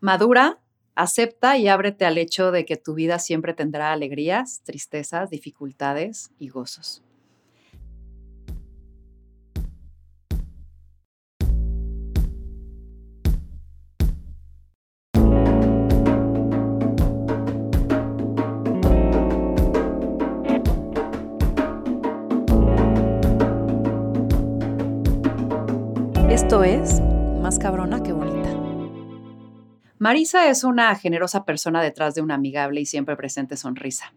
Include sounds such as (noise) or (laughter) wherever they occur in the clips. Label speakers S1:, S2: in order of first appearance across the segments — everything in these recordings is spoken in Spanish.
S1: Madura, acepta y ábrete al hecho de que tu vida siempre tendrá alegrías, tristezas, dificultades y gozos. Esto es Más cabrona que. Marisa es una generosa persona detrás de una amigable y siempre presente sonrisa.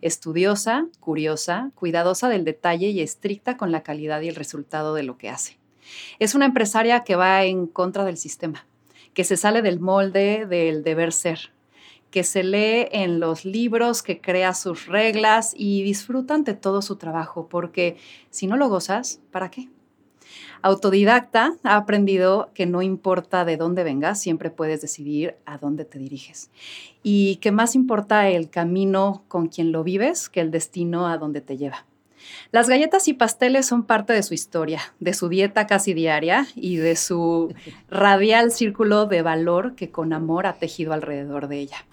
S1: Estudiosa, curiosa, cuidadosa del detalle y estricta con la calidad y el resultado de lo que hace. Es una empresaria que va en contra del sistema, que se sale del molde del deber ser, que se lee en los libros, que crea sus reglas y disfruta ante todo su trabajo, porque si no lo gozas, ¿para qué? Autodidacta ha aprendido que no importa de dónde vengas, siempre puedes decidir a dónde te diriges. Y que más importa el camino con quien lo vives que el destino a donde te lleva. Las galletas y pasteles son parte de su historia, de su dieta casi diaria y de su (laughs) radial círculo de valor que con amor ha tejido alrededor de ella.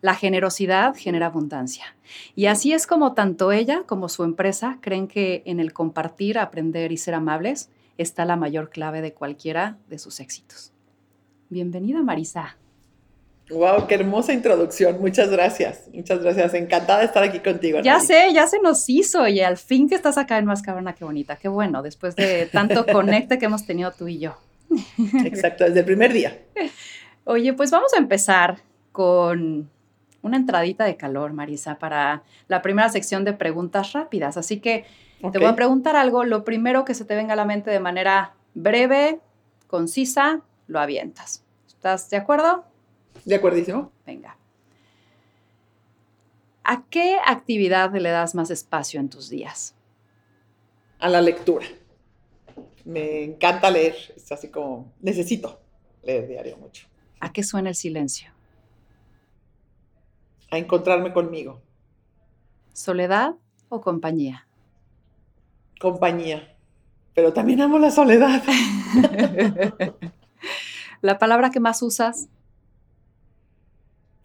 S1: La generosidad genera abundancia. Y así es como tanto ella como su empresa creen que en el compartir, aprender y ser amables está la mayor clave de cualquiera de sus éxitos. Bienvenida, Marisa.
S2: Wow, qué hermosa introducción. Muchas gracias. Muchas gracias. Encantada de estar aquí contigo.
S1: Ya sé, ya se nos hizo y al fin que estás acá en Más Cabrona, qué bonita. Qué bueno, después de tanto (laughs) conecte que hemos tenido tú y yo.
S2: Exacto, desde el primer día.
S1: Oye, pues vamos a empezar con una entradita de calor, Marisa, para la primera sección de preguntas rápidas. Así que te voy a preguntar algo. Lo primero que se te venga a la mente de manera breve, concisa, lo avientas. ¿Estás de acuerdo?
S2: De acuerdísimo.
S1: Venga. ¿A qué actividad le das más espacio en tus días?
S2: A la lectura. Me encanta leer. Es así como, necesito leer diario mucho.
S1: ¿A qué suena el silencio?
S2: a encontrarme conmigo.
S1: ¿Soledad o compañía?
S2: Compañía, pero también amo la soledad. (laughs)
S1: ¿La palabra que más usas?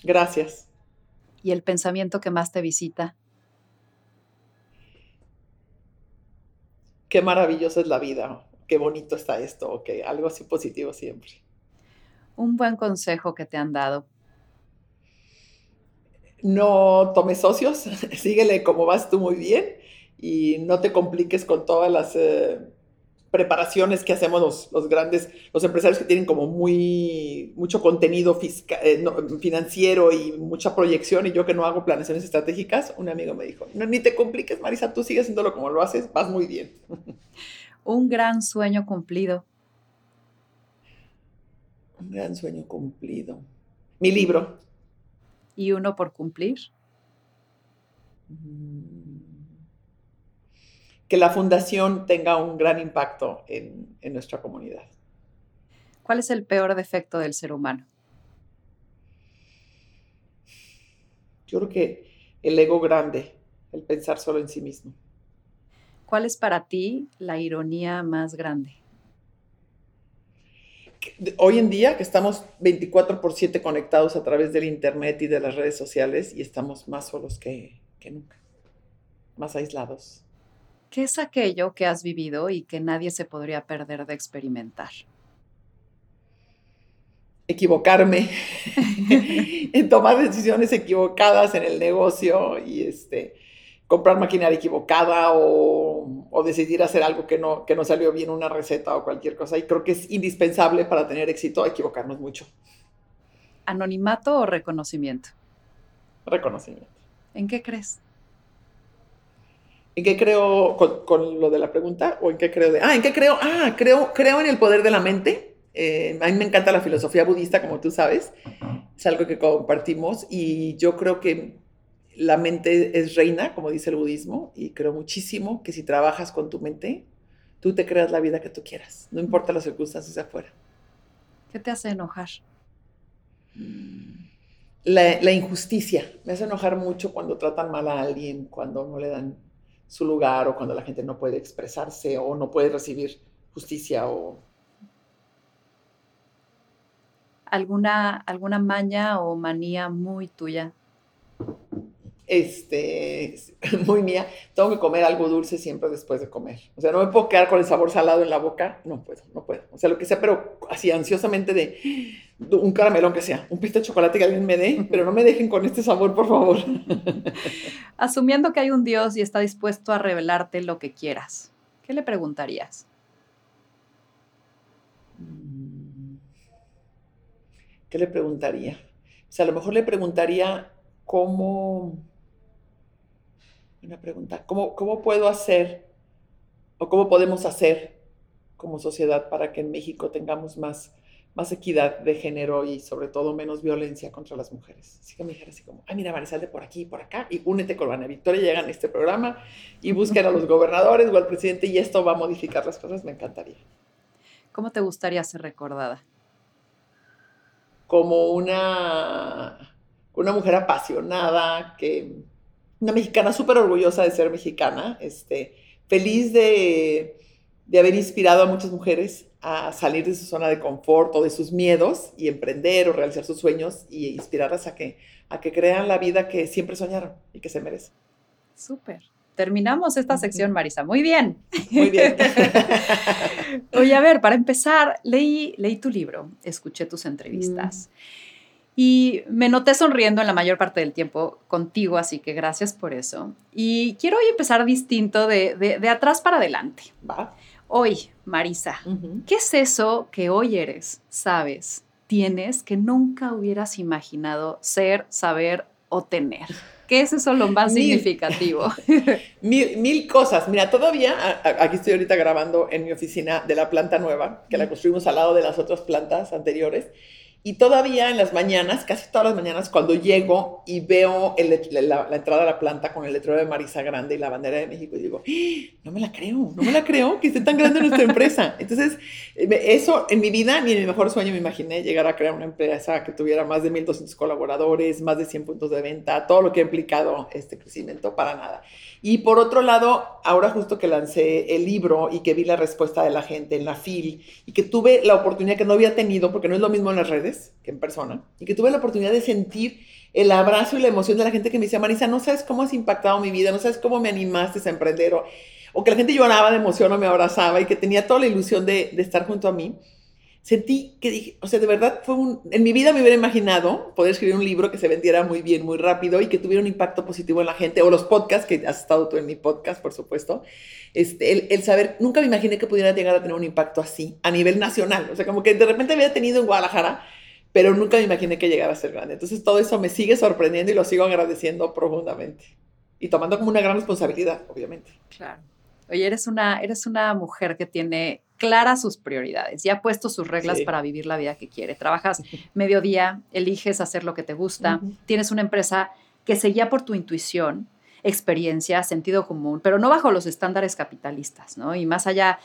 S2: Gracias.
S1: ¿Y el pensamiento que más te visita?
S2: Qué maravillosa es la vida, qué bonito está esto, ok, algo así positivo siempre.
S1: Un buen consejo que te han dado
S2: no tomes socios, (laughs) síguele como vas tú muy bien y no te compliques con todas las eh, preparaciones que hacemos los, grandes, los empresarios que tienen como muy, mucho contenido eh, financiero y mucha proyección y yo que no hago planeaciones estratégicas, un amigo me dijo, no, ni te compliques Marisa, tú sigues haciéndolo como lo haces, vas muy bien. (laughs)
S1: Un gran sueño cumplido.
S2: Un gran sueño cumplido. Mi libro
S1: y uno por cumplir?
S2: Que la fundación tenga un gran impacto en, nuestra comunidad.
S1: ¿Cuál es el peor defecto del ser humano?
S2: Yo creo que el ego grande, el pensar solo en sí mismo.
S1: ¿Cuál es para ti la ironía más grande?
S2: hoy en día que estamos 24 por 7 conectados a través del Internet y de las redes sociales y estamos más solos que, que nunca, más aislados.
S1: ¿Qué es aquello que has vivido y que nadie se podría perder de experimentar?
S2: Equivocarme, (laughs) en tomar decisiones equivocadas en el negocio y este, comprar maquinaria equivocada o, o, decidir hacer algo que no, que no salió bien, una receta o cualquier cosa. Y creo que es indispensable para tener éxito equivocarnos mucho.
S1: ¿Anonimato o reconocimiento?
S2: Reconocimiento.
S1: ¿En qué crees?
S2: ¿En qué creo con, lo de la pregunta? ¿O en qué creo de.? Ah, ¿en qué creo? Ah, creo, creo en el poder de la mente. Eh, a mí me encanta la filosofía budista, como tú sabes. Es algo que compartimos. Y yo creo que la mente es reina, como dice el budismo, y creo muchísimo que si trabajas con tu mente, tú te creas la vida que tú quieras, no importa las circunstancias de afuera.
S1: ¿Qué te hace enojar?
S2: La, la, injusticia. Me hace enojar mucho cuando tratan mal a alguien, cuando no le dan su lugar o cuando la gente no puede expresarse o no puede recibir justicia o...
S1: ¿Alguna, alguna maña o manía muy tuya?
S2: Este, (laughs) muy mía, tengo que comer algo dulce siempre después de comer. O sea, no me puedo quedar con el sabor salado en la boca, no puedo, no puedo. O sea, lo que sea, pero así ansiosamente de un caramelón que sea, un pista de chocolate que alguien me dé, pero no me dejen con este sabor, por favor. (laughs)
S1: Asumiendo que hay un Dios y está dispuesto a revelarte lo que quieras, ¿qué le preguntarías?
S2: ¿Qué le preguntaría? O sea, a lo mejor le preguntaría cómo una pregunta. ¿Cómo, ¿Cómo puedo hacer o cómo podemos hacer como sociedad para que en México tengamos más, más equidad de género y sobre todo menos violencia contra las mujeres? Así que me dijera así como, ay, mira, Marisal, de por aquí y por acá y únete con Ana Victoria, llegan a este programa y busquen a los (laughs) gobernadores o al presidente y esto va a modificar las cosas, me encantaría.
S1: ¿Cómo te gustaría ser recordada?
S2: Como una, una mujer apasionada que una mexicana súper orgullosa de ser mexicana, este, feliz de, haber inspirado a muchas mujeres a salir de su zona de confort o de sus miedos y emprender o realizar sus sueños y inspirarlas a que, a que crean la vida que siempre soñaron y que se merecen.
S1: Súper. Terminamos esta sección, Marisa. Muy bien.
S2: Muy bien. (laughs)
S1: Oye, a ver, para empezar, leí, leí tu libro, escuché tus entrevistas. Mm. Y me noté sonriendo en la mayor parte del tiempo contigo, así que gracias por eso. Y quiero hoy empezar distinto de, de, atrás para adelante.
S2: Va.
S1: Hoy, Marisa, ¿qué es eso que hoy eres, sabes, tienes que nunca hubieras imaginado ser, saber o tener? ¿Qué es eso lo más significativo? (laughs) (laughs)
S2: mil, mil, cosas. Mira, todavía, aquí estoy ahorita grabando en mi oficina de la planta nueva, que la construimos al lado de las otras plantas anteriores. Y todavía en las mañanas, casi todas las mañanas, cuando llego y veo la, entrada a la planta con el letrero de Marisa Grande y la bandera de México, digo, ¡Ah! no me la creo, no me la creo que esté tan grande nuestra empresa. Entonces, eso en mi vida, ni en mi mejor sueño me imaginé llegar a crear una empresa que tuviera más de 1.200 colaboradores, más de 100 puntos de venta, todo lo que ha implicado este crecimiento, para nada. Y por otro lado, ahora justo que lancé el libro y que vi la respuesta de la gente en la FIL y que tuve la oportunidad que no había tenido, porque no es lo mismo en las redes que en persona, y que tuve la oportunidad de sentir el abrazo y la emoción de la gente que me decía, Marisa, no sabes cómo has impactado mi vida, no sabes cómo me animaste a emprender, o, que la gente lloraba de emoción o me abrazaba y que tenía toda la ilusión de estar junto a mí sentí que dije, o sea, de verdad fue un, en mi vida me hubiera imaginado poder escribir un libro que se vendiera muy bien, muy rápido y que tuviera un impacto positivo en la gente, o los podcasts, que has estado tú en mi podcast, por supuesto, este, el, saber, nunca me imaginé que pudiera llegar a tener un impacto así a nivel nacional, o sea, como que de repente había tenido en Guadalajara, pero nunca me imaginé que llegara a ser grande. Entonces todo eso me sigue sorprendiendo y lo sigo agradeciendo profundamente y tomando como una gran responsabilidad, obviamente.
S1: Claro. Oye, eres una, eres una mujer que tiene claras sus prioridades, ya ha puesto sus reglas para vivir la vida que quiere. Trabajas (laughs) mediodía, eliges hacer lo que te gusta, tienes una empresa que se guía por tu intuición, experiencia, sentido común, pero no bajo los estándares capitalistas, ¿no? Y más allá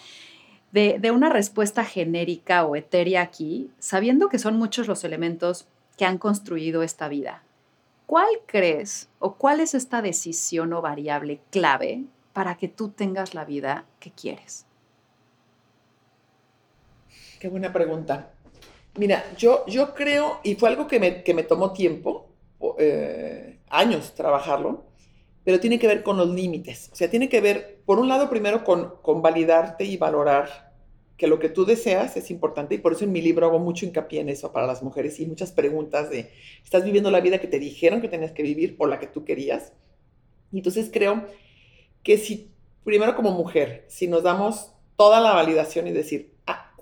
S1: de, de una respuesta genérica o etérea aquí, sabiendo que son muchos los elementos que han construido esta vida. ¿Cuál crees o cuál es esta decisión o variable clave para que tú tengas la vida que quieres?
S2: Qué buena pregunta. Mira, yo, yo creo, y fue algo que me, que me tomó tiempo, eh, años trabajarlo, pero tiene que ver con los límites. O sea, tiene que ver, por un lado, primero con, con validarte y valorar que lo que tú deseas es importante y por eso en mi libro hago mucho hincapié en eso para las mujeres y muchas preguntas de, ¿estás viviendo la vida que te dijeron que tenías que vivir o la que tú querías? Y entonces creo que si, primero como mujer, si nos damos toda la validación y decir,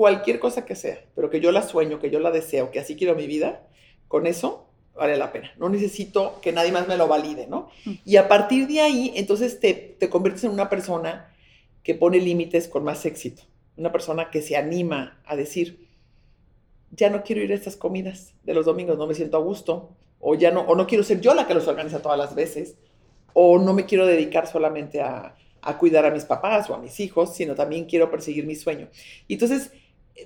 S2: cualquier cosa que sea, pero que yo la sueño, que yo la deseo, que así quiero mi vida, con eso vale la pena. No necesito que nadie más me lo valide, ¿no? Mm. Y a partir de ahí, entonces te, te conviertes en una persona que pone límites con más éxito. Una persona que se anima a decir, ya no quiero ir a estas comidas de los domingos, no me siento a gusto, o ya no, o no quiero ser yo la que los organiza todas las veces, o no me quiero dedicar solamente a, a cuidar a mis papás o a mis hijos, sino también quiero perseguir mi sueño. Y entonces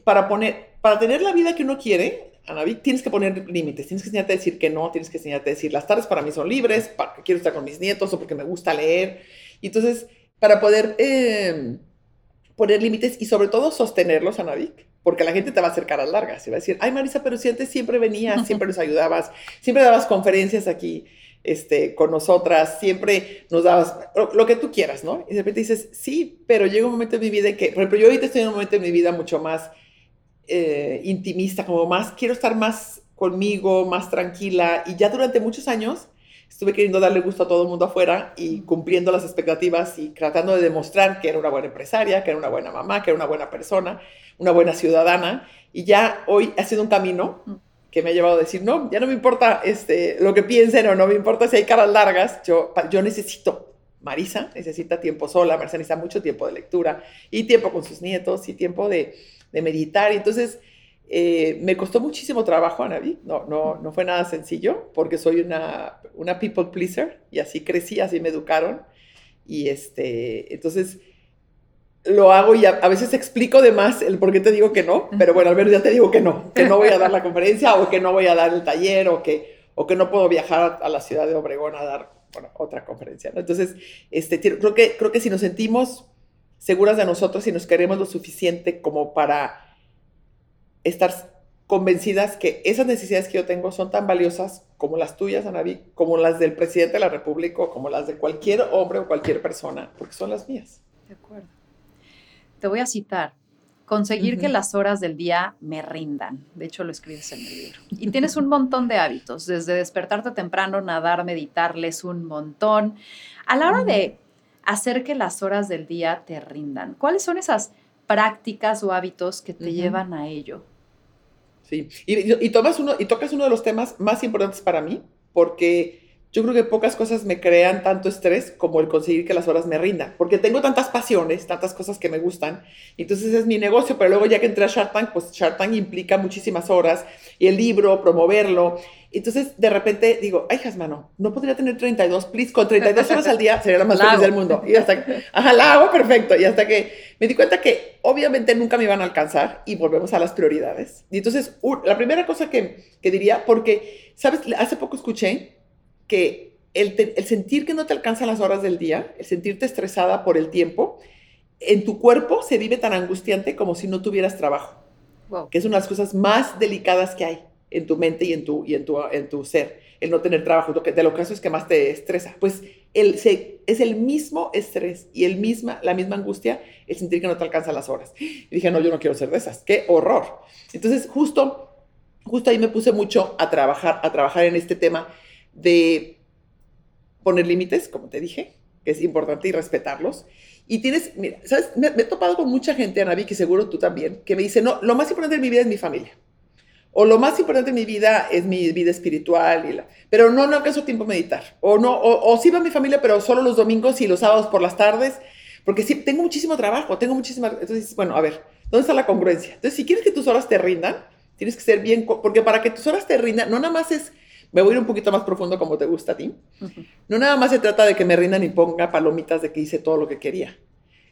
S2: para poner, para tener la vida que uno quiere, Anaví, tienes que poner límites, tienes que enseñarte a decir que no, tienes que enseñarte a decir las tardes para mí son libres, porque quiero estar con mis nietos o porque me gusta leer. Y entonces, para poder em, poner límites y sobre todo sostenerlos, Anavik, porque la gente te va a hacer caras largas y va a decir, ay Marisa, pero si antes siempre venías, siempre nos (laughs) ayudabas, siempre dabas conferencias aquí este, con nosotras, siempre nos dabas lo, que tú quieras, ¿no? Y de repente dices, sí, pero llega un momento en mi vida en que, por ejemplo, yo ahorita estoy en un momento en mi vida mucho más eh, intimista, como más, quiero estar más conmigo, más tranquila, y ya durante muchos años estuve queriendo darle gusto a todo el mundo afuera y cumpliendo las expectativas y tratando de demostrar que era una buena empresaria, que era una buena mamá, que era una buena persona, una buena ciudadana. Y ya hoy ha sido un camino. Que me ha llevado a decir, no, ya no me importa este, lo que piensen o no me importa si hay caras largas, yo, yo necesito, Marisa necesita tiempo sola, Marisa necesita mucho tiempo de lectura y tiempo con sus nietos y tiempo de, de meditar. Entonces eh, me costó muchísimo trabajo, Anaví, no, no, no fue nada sencillo, porque soy una, una people pleaser y así crecí, así me educaron. Y este, entonces lo hago y a, veces explico de más el por qué te digo que no, pero bueno, al menos ya te digo que no, que no voy a dar la (laughs) conferencia o que no voy a dar el taller o que, o que no puedo viajar a la ciudad de Obregón a dar otra conferencia. Entonces, este, creo, que, creo que si nos sentimos seguras de nosotros y nos queremos lo suficiente como para estar convencidas que esas necesidades que yo tengo son tan valiosas como las tuyas, Anaví, como las del presidente de la República, o como las de cualquier hombre o cualquier persona, porque son las mías.
S1: De acuerdo. Te voy a citar. Conseguir que las horas del día me rindan. De hecho, lo escribes en el libro. Y tienes un montón de hábitos, desde despertarte temprano, nadar, meditarles un montón. A la hora de hacer que las horas del día te rindan, ¿cuáles son esas prácticas o hábitos que te llevan a ello?
S2: Sí, y, tomas uno, y tocas uno de los temas más importantes para mí, porque yo creo que pocas cosas me crean tanto estrés como el conseguir que las horas me rindan, porque tengo tantas pasiones, tantas cosas que me gustan, entonces es mi negocio, pero luego ya que entré a Shark Tank, pues Shark Tank implica muchísimas horas, y el libro, promoverlo, entonces de repente digo, ay, Jasmano, no podría tener 32, please, con 32 horas al día sería la más feliz del mundo, y hasta que, ajá, la hago perfecto, y hasta que me di cuenta que obviamente nunca me iban a alcanzar, y volvemos a las prioridades, y entonces la primera cosa que, que diría, porque, ¿sabes? Hace poco escuché que el, sentir que no te alcanzan las horas del día, el sentirte estresada por el tiempo, en tu cuerpo se vive tan angustiante como si no tuvieras trabajo. Que es una de las cosas más delicadas que hay en tu mente y en tu, y en tu, en tu ser, el no tener trabajo. Lo que, de lo que es que más te estresa. Pues el, se, es el mismo estrés y el misma, la misma angustia el sentir que no te alcanzan las horas. Y dije, no, yo no quiero ser de esas. ¡Qué horror! Entonces, justo, justo ahí me puse mucho a trabajar, a trabajar en este tema de poner límites, como te dije, que es importante y respetarlos. Y tienes, mira, ¿sabes? Me, he topado con mucha gente, Anavi, que seguro tú también, que me dice, no, lo más importante en mi vida es mi familia. O lo más importante en mi vida es mi vida espiritual, y la, pero no, no acaso tiempo meditar. O no, o, o sí va mi familia, pero solo los domingos y los sábados por las tardes, porque sí, tengo muchísimo trabajo, tengo muchísimas... Entonces, bueno, a ver, ¿dónde está la congruencia? Entonces, si quieres que tus horas te rindan, tienes que ser bien, porque para que tus horas te rindan, no nada más es me voy a ir un poquito más profundo como te gusta a ti. No nada más se trata de que me rindan y ponga palomitas de que hice todo lo que quería.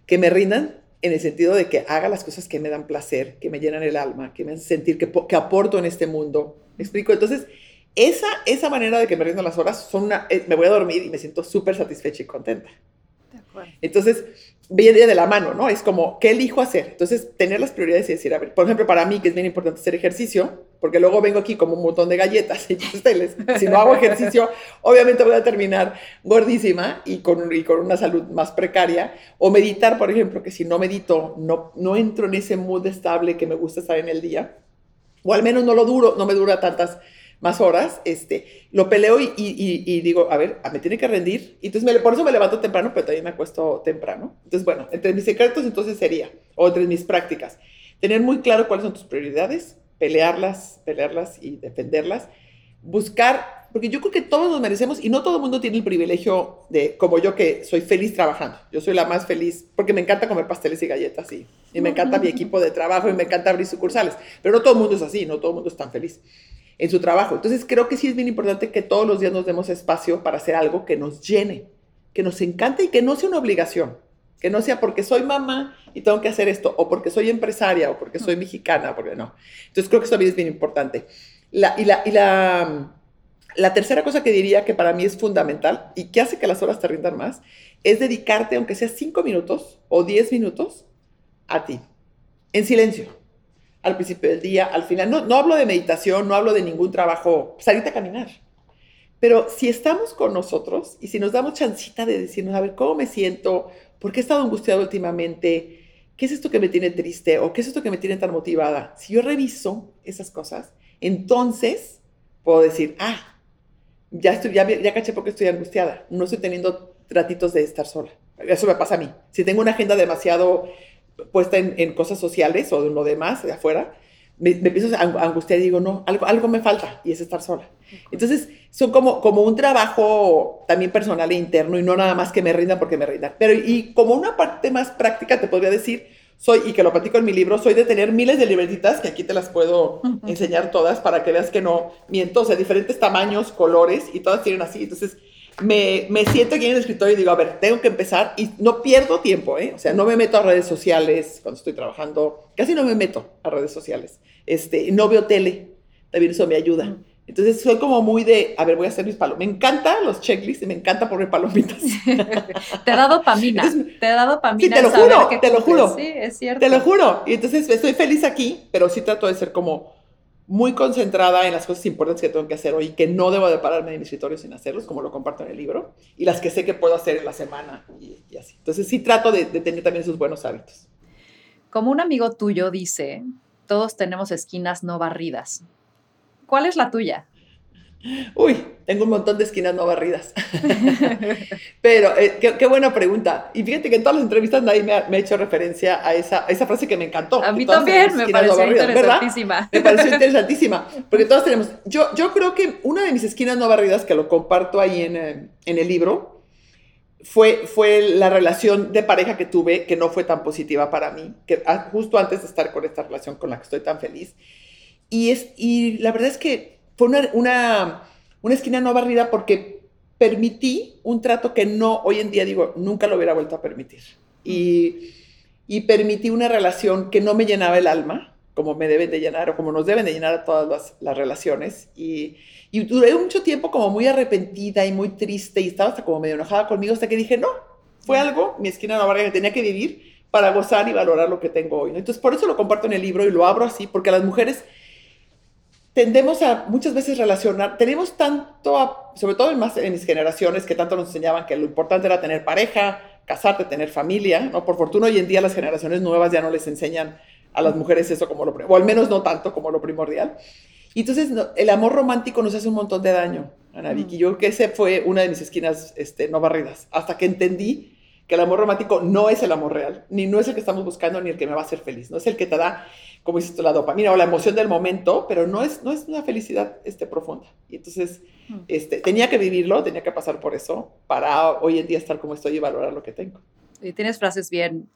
S2: Que me rindan en el sentido de que haga las cosas que me dan placer, que me llenan el alma, que me hacen sentir que, que aporto en este mundo. ¿Me explico? Entonces, esa, esa manera de que me rindan las horas, son una, eh, me voy a dormir y me siento súper satisfecha y contenta. De acuerdo. Entonces, viene de la mano, ¿no? Es como, ¿qué elijo hacer? Entonces, tener las prioridades y decir, a ver, por ejemplo, para mí, que es bien importante hacer ejercicio, porque luego vengo aquí como un montón de galletas y (laughs) pasteles. Si no hago ejercicio, obviamente voy a terminar gordísima y con, y con una salud más precaria. O meditar, por ejemplo, que si no medito, no, no entro en ese mood estable que me gusta estar en el día. O al menos no lo duro, no me dura tantas más horas, este, lo peleo y, y, digo, a ver, me tiene que rendir. Y entonces me, por eso me levanto temprano, pero también me acuesto temprano. Entonces, bueno, entre mis secretos entonces sería, o entre mis prácticas, tener muy claro cuáles son tus prioridades, pelearlas, pelearlas y defenderlas, buscar, porque yo creo que todos nos merecemos y no todo el mundo tiene el privilegio de, como yo que soy feliz trabajando. Yo soy la más feliz porque me encanta comer pasteles y galletas y, me encanta mi equipo de trabajo y me encanta abrir sucursales. Pero no todo el mundo es así, no todo el mundo es tan feliz en su trabajo. Entonces creo que sí es bien importante que todos los días nos demos espacio para hacer algo que nos llene, que nos encante y que no sea una obligación. Que no sea porque soy mamá y tengo que hacer esto, o porque soy empresaria, o porque soy mexicana, porque no. Entonces creo que eso también es bien importante. La, y la, y la, la tercera cosa que diría que para mí es fundamental y que hace que las horas te rindan más, es dedicarte, aunque sea cinco minutos o diez minutos, a ti, en silencio al principio del día, al final. No, no hablo de meditación, no hablo de ningún trabajo, salirte a caminar. Pero si estamos con nosotros y si nos damos chancita de decirnos, a ver, ¿cómo me siento? ¿Por qué he estado angustiado últimamente? ¿Qué es esto que me tiene triste? ¿O qué es esto que me tiene tan motivada? Si yo reviso esas cosas, entonces puedo decir, ah, ya, estoy, ya, ya caché porque estoy angustiada. No estoy teniendo ratitos de estar sola. Eso me pasa a mí. Si tengo una agenda demasiado puesta en, en cosas sociales o de lo demás, de afuera, me, me, empiezo a angustiar y digo, no, algo, algo me falta y es estar sola. Entonces, son como, como un trabajo también personal e interno y no nada más que me rindan porque me rindan. Pero y como una parte más práctica te podría decir, soy, y que lo platico en mi libro, soy de tener miles de libretitas, que aquí te las puedo enseñar todas para que veas que no miento, o sea, diferentes tamaños, colores, y todas tienen así. Entonces, me, me, siento aquí en el escritorio y digo, a ver, tengo que empezar y no pierdo tiempo, ¿eh? O sea, no me meto a redes sociales cuando estoy trabajando, casi no me meto a redes sociales. Este, no veo tele, también eso me ayuda. Entonces soy como muy de, a ver, voy a hacer mis palomitas. Me encantan los checklists y me encanta poner palomitas. (laughs)
S1: te ha dado pamina, te ha dado pamina.
S2: Sí, te lo juro, te lo juro.
S1: Sí, es cierto.
S2: Te lo juro. Y entonces estoy feliz aquí, pero sí trato de ser como muy concentrada en las cosas importantes que tengo que hacer hoy, que no debo de pararme en mi escritorio sin hacerlos, como lo comparto en el libro, y las que sé que puedo hacer en la semana y, así. Entonces sí trato de, de tener también esos buenos hábitos.
S1: Como un amigo tuyo dice, todos tenemos esquinas no barridas. ¿Cuál es la tuya?
S2: Uy, tengo un montón de esquinas no barridas. (laughs) Pero eh, qué, buena pregunta. Y fíjate que en todas las entrevistas nadie me ha, hecho referencia a esa, esa, frase que me encantó.
S1: A mí también me pareció interesantísima.
S2: Me pareció interesantísima. Porque todas tenemos. Yo, yo creo que una de mis esquinas no barridas, que lo comparto ahí en, eh, en el libro, fue, fue la relación de pareja que tuve, que no fue tan positiva para mí, que justo antes de estar con esta relación con la que estoy tan feliz. Y, es, y la verdad es que fue una, una, una esquina no barrida porque permití un trato que no, hoy en día digo, nunca lo hubiera vuelto a permitir. Y, y permití una relación que no me llenaba el alma, como me deben de llenar o como nos deben de llenar a todas las, las relaciones. Y, y, duré mucho tiempo como muy arrepentida y muy triste y estaba hasta como medio enojada conmigo hasta que dije, no, fue algo, mi esquina no barrida que tenía que vivir para gozar y valorar lo que tengo hoy. Entonces, por eso lo comparto en el libro y lo abro así, porque las mujeres tendemos a muchas veces relacionar, tenemos tanto, sobre todo en, más, en mis generaciones, que tanto nos enseñaban que lo importante era tener pareja, casarte, tener familia, ¿no? Por fortuna hoy en día las generaciones nuevas ya no les enseñan a las mujeres eso como lo, o al menos no tanto como lo primordial. Y entonces el amor romántico nos hace un montón de daño, Ana Vicky. Yo creo que ese fue una de mis esquinas este, no barridas, hasta que entendí que el amor romántico no es el amor real, ni no es el que estamos buscando, ni el que me va a hacer feliz, no es el que te da como dices tú, la dopamina o la emoción del momento, pero no es, no es una felicidad este, profunda. Y entonces mm. este, tenía que vivirlo, tenía que pasar por eso para hoy en día estar como estoy y valorar lo que tengo.
S1: Y tienes frases bien,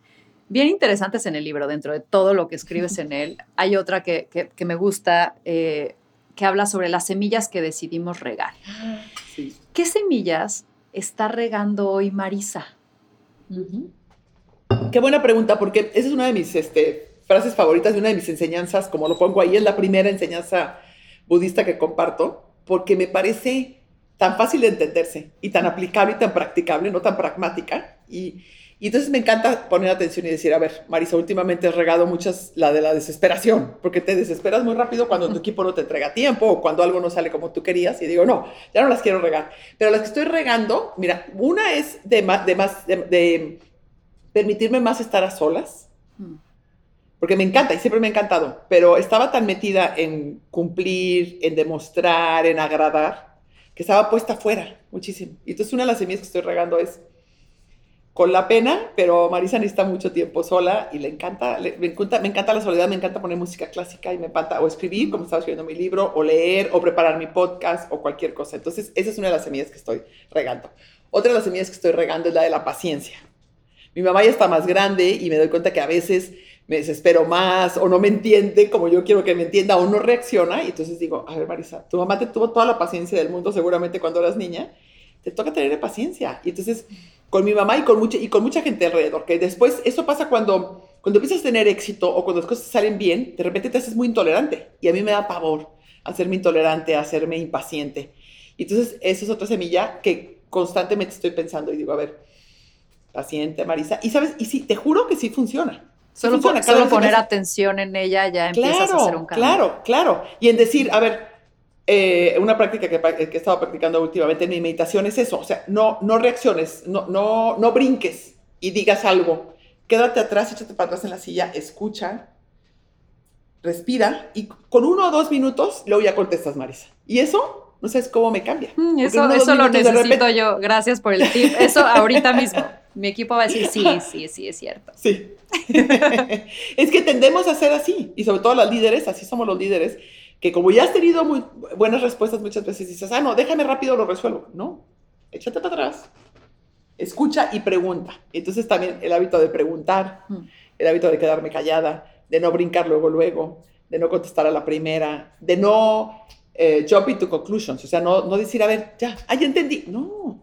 S1: bien interesantes en el libro, dentro de todo lo que escribes (laughs) en él. Hay otra que, que, me gusta, eh, que habla sobre las semillas que decidimos regar. Sí. ¿Qué semillas está regando hoy Marisa?
S2: Qué buena pregunta, porque esa es una de mis este, frases favoritas de una de mis enseñanzas, como lo pongo ahí, es la primera enseñanza budista que comparto, porque me parece tan fácil de entenderse y tan aplicable y tan practicable, no tan pragmática. Y, y entonces me encanta poner atención y decir, a ver, Marisa, últimamente has regado muchas la de la desesperación, porque te desesperas muy rápido cuando tu (laughs) equipo no te entrega tiempo o cuando algo no sale como tú querías y digo, no, ya no las quiero regar. Pero las que estoy regando, mira, una es de más, de, más, de permitirme más estar a solas. Mm porque me encanta y siempre me ha encantado, pero estaba tan metida en cumplir, en demostrar, en agradar, que estaba puesta afuera muchísimo. Y entonces una de las semillas que estoy regando es con la pena, pero Marisa necesita mucho tiempo sola y le encanta, me, encanta, encanta la soledad, me encanta poner música clásica y me encanta o escribir, como estaba escribiendo mi libro, o leer, o preparar mi podcast, o cualquier cosa. Entonces, esa es una de las semillas que estoy regando. Otra de las semillas que estoy regando es la de la paciencia. Mi mamá ya está más grande y me doy cuenta que a veces me desespero más o no me entiende como yo quiero que me entienda o no reacciona. Y entonces digo, a ver, Marisa, tu mamá te tuvo toda la paciencia del mundo seguramente cuando eras niña. Te toca tener paciencia. Y entonces, con mi mamá y con, mucha, y con mucha gente alrededor, que después eso pasa cuando, cuando empiezas a tener éxito o cuando las cosas salen bien, de repente te haces muy intolerante. Y a mí me da pavor hacerme intolerante, hacerme impaciente. Y entonces, esa es otra semilla que constantemente estoy pensando y digo, a ver, paciente, Marisa. Y sabes, y sí, te juro que sí funciona.
S1: Solo, solo poner atención en ella ya empiezas a hacer un cambio.
S2: Claro, claro. Y en decir, a ver, eh, una práctica que, que, he estado practicando últimamente en mi meditación es eso, o sea, no, no reacciones, no, no, no brinques y digas algo. Quédate atrás, échate para atrás en la silla, escucha, respira y con uno o dos minutos luego ya contestas, Marisa. Y eso, no sabes cómo me cambia.
S1: Mm, eso eso lo necesito yo. Gracias por el tip. Eso ahorita mismo. Mi equipo va a decir, sí, sí, sí, es cierto.
S2: Sí. (laughs) es que tendemos a ser así, y sobre todo las líderes, así somos los líderes, que como ya has tenido muy buenas respuestas muchas veces, dices, ah, no, déjame rápido, lo resuelvo. No, échate para atrás, escucha y pregunta. Entonces también el hábito de preguntar, mm. el hábito de quedarme callada, de no brincar luego, luego, de no contestar a la primera, de no eh, jump into conclusions, o sea, no, no decir, a ver, ya, ah, ya entendí. No,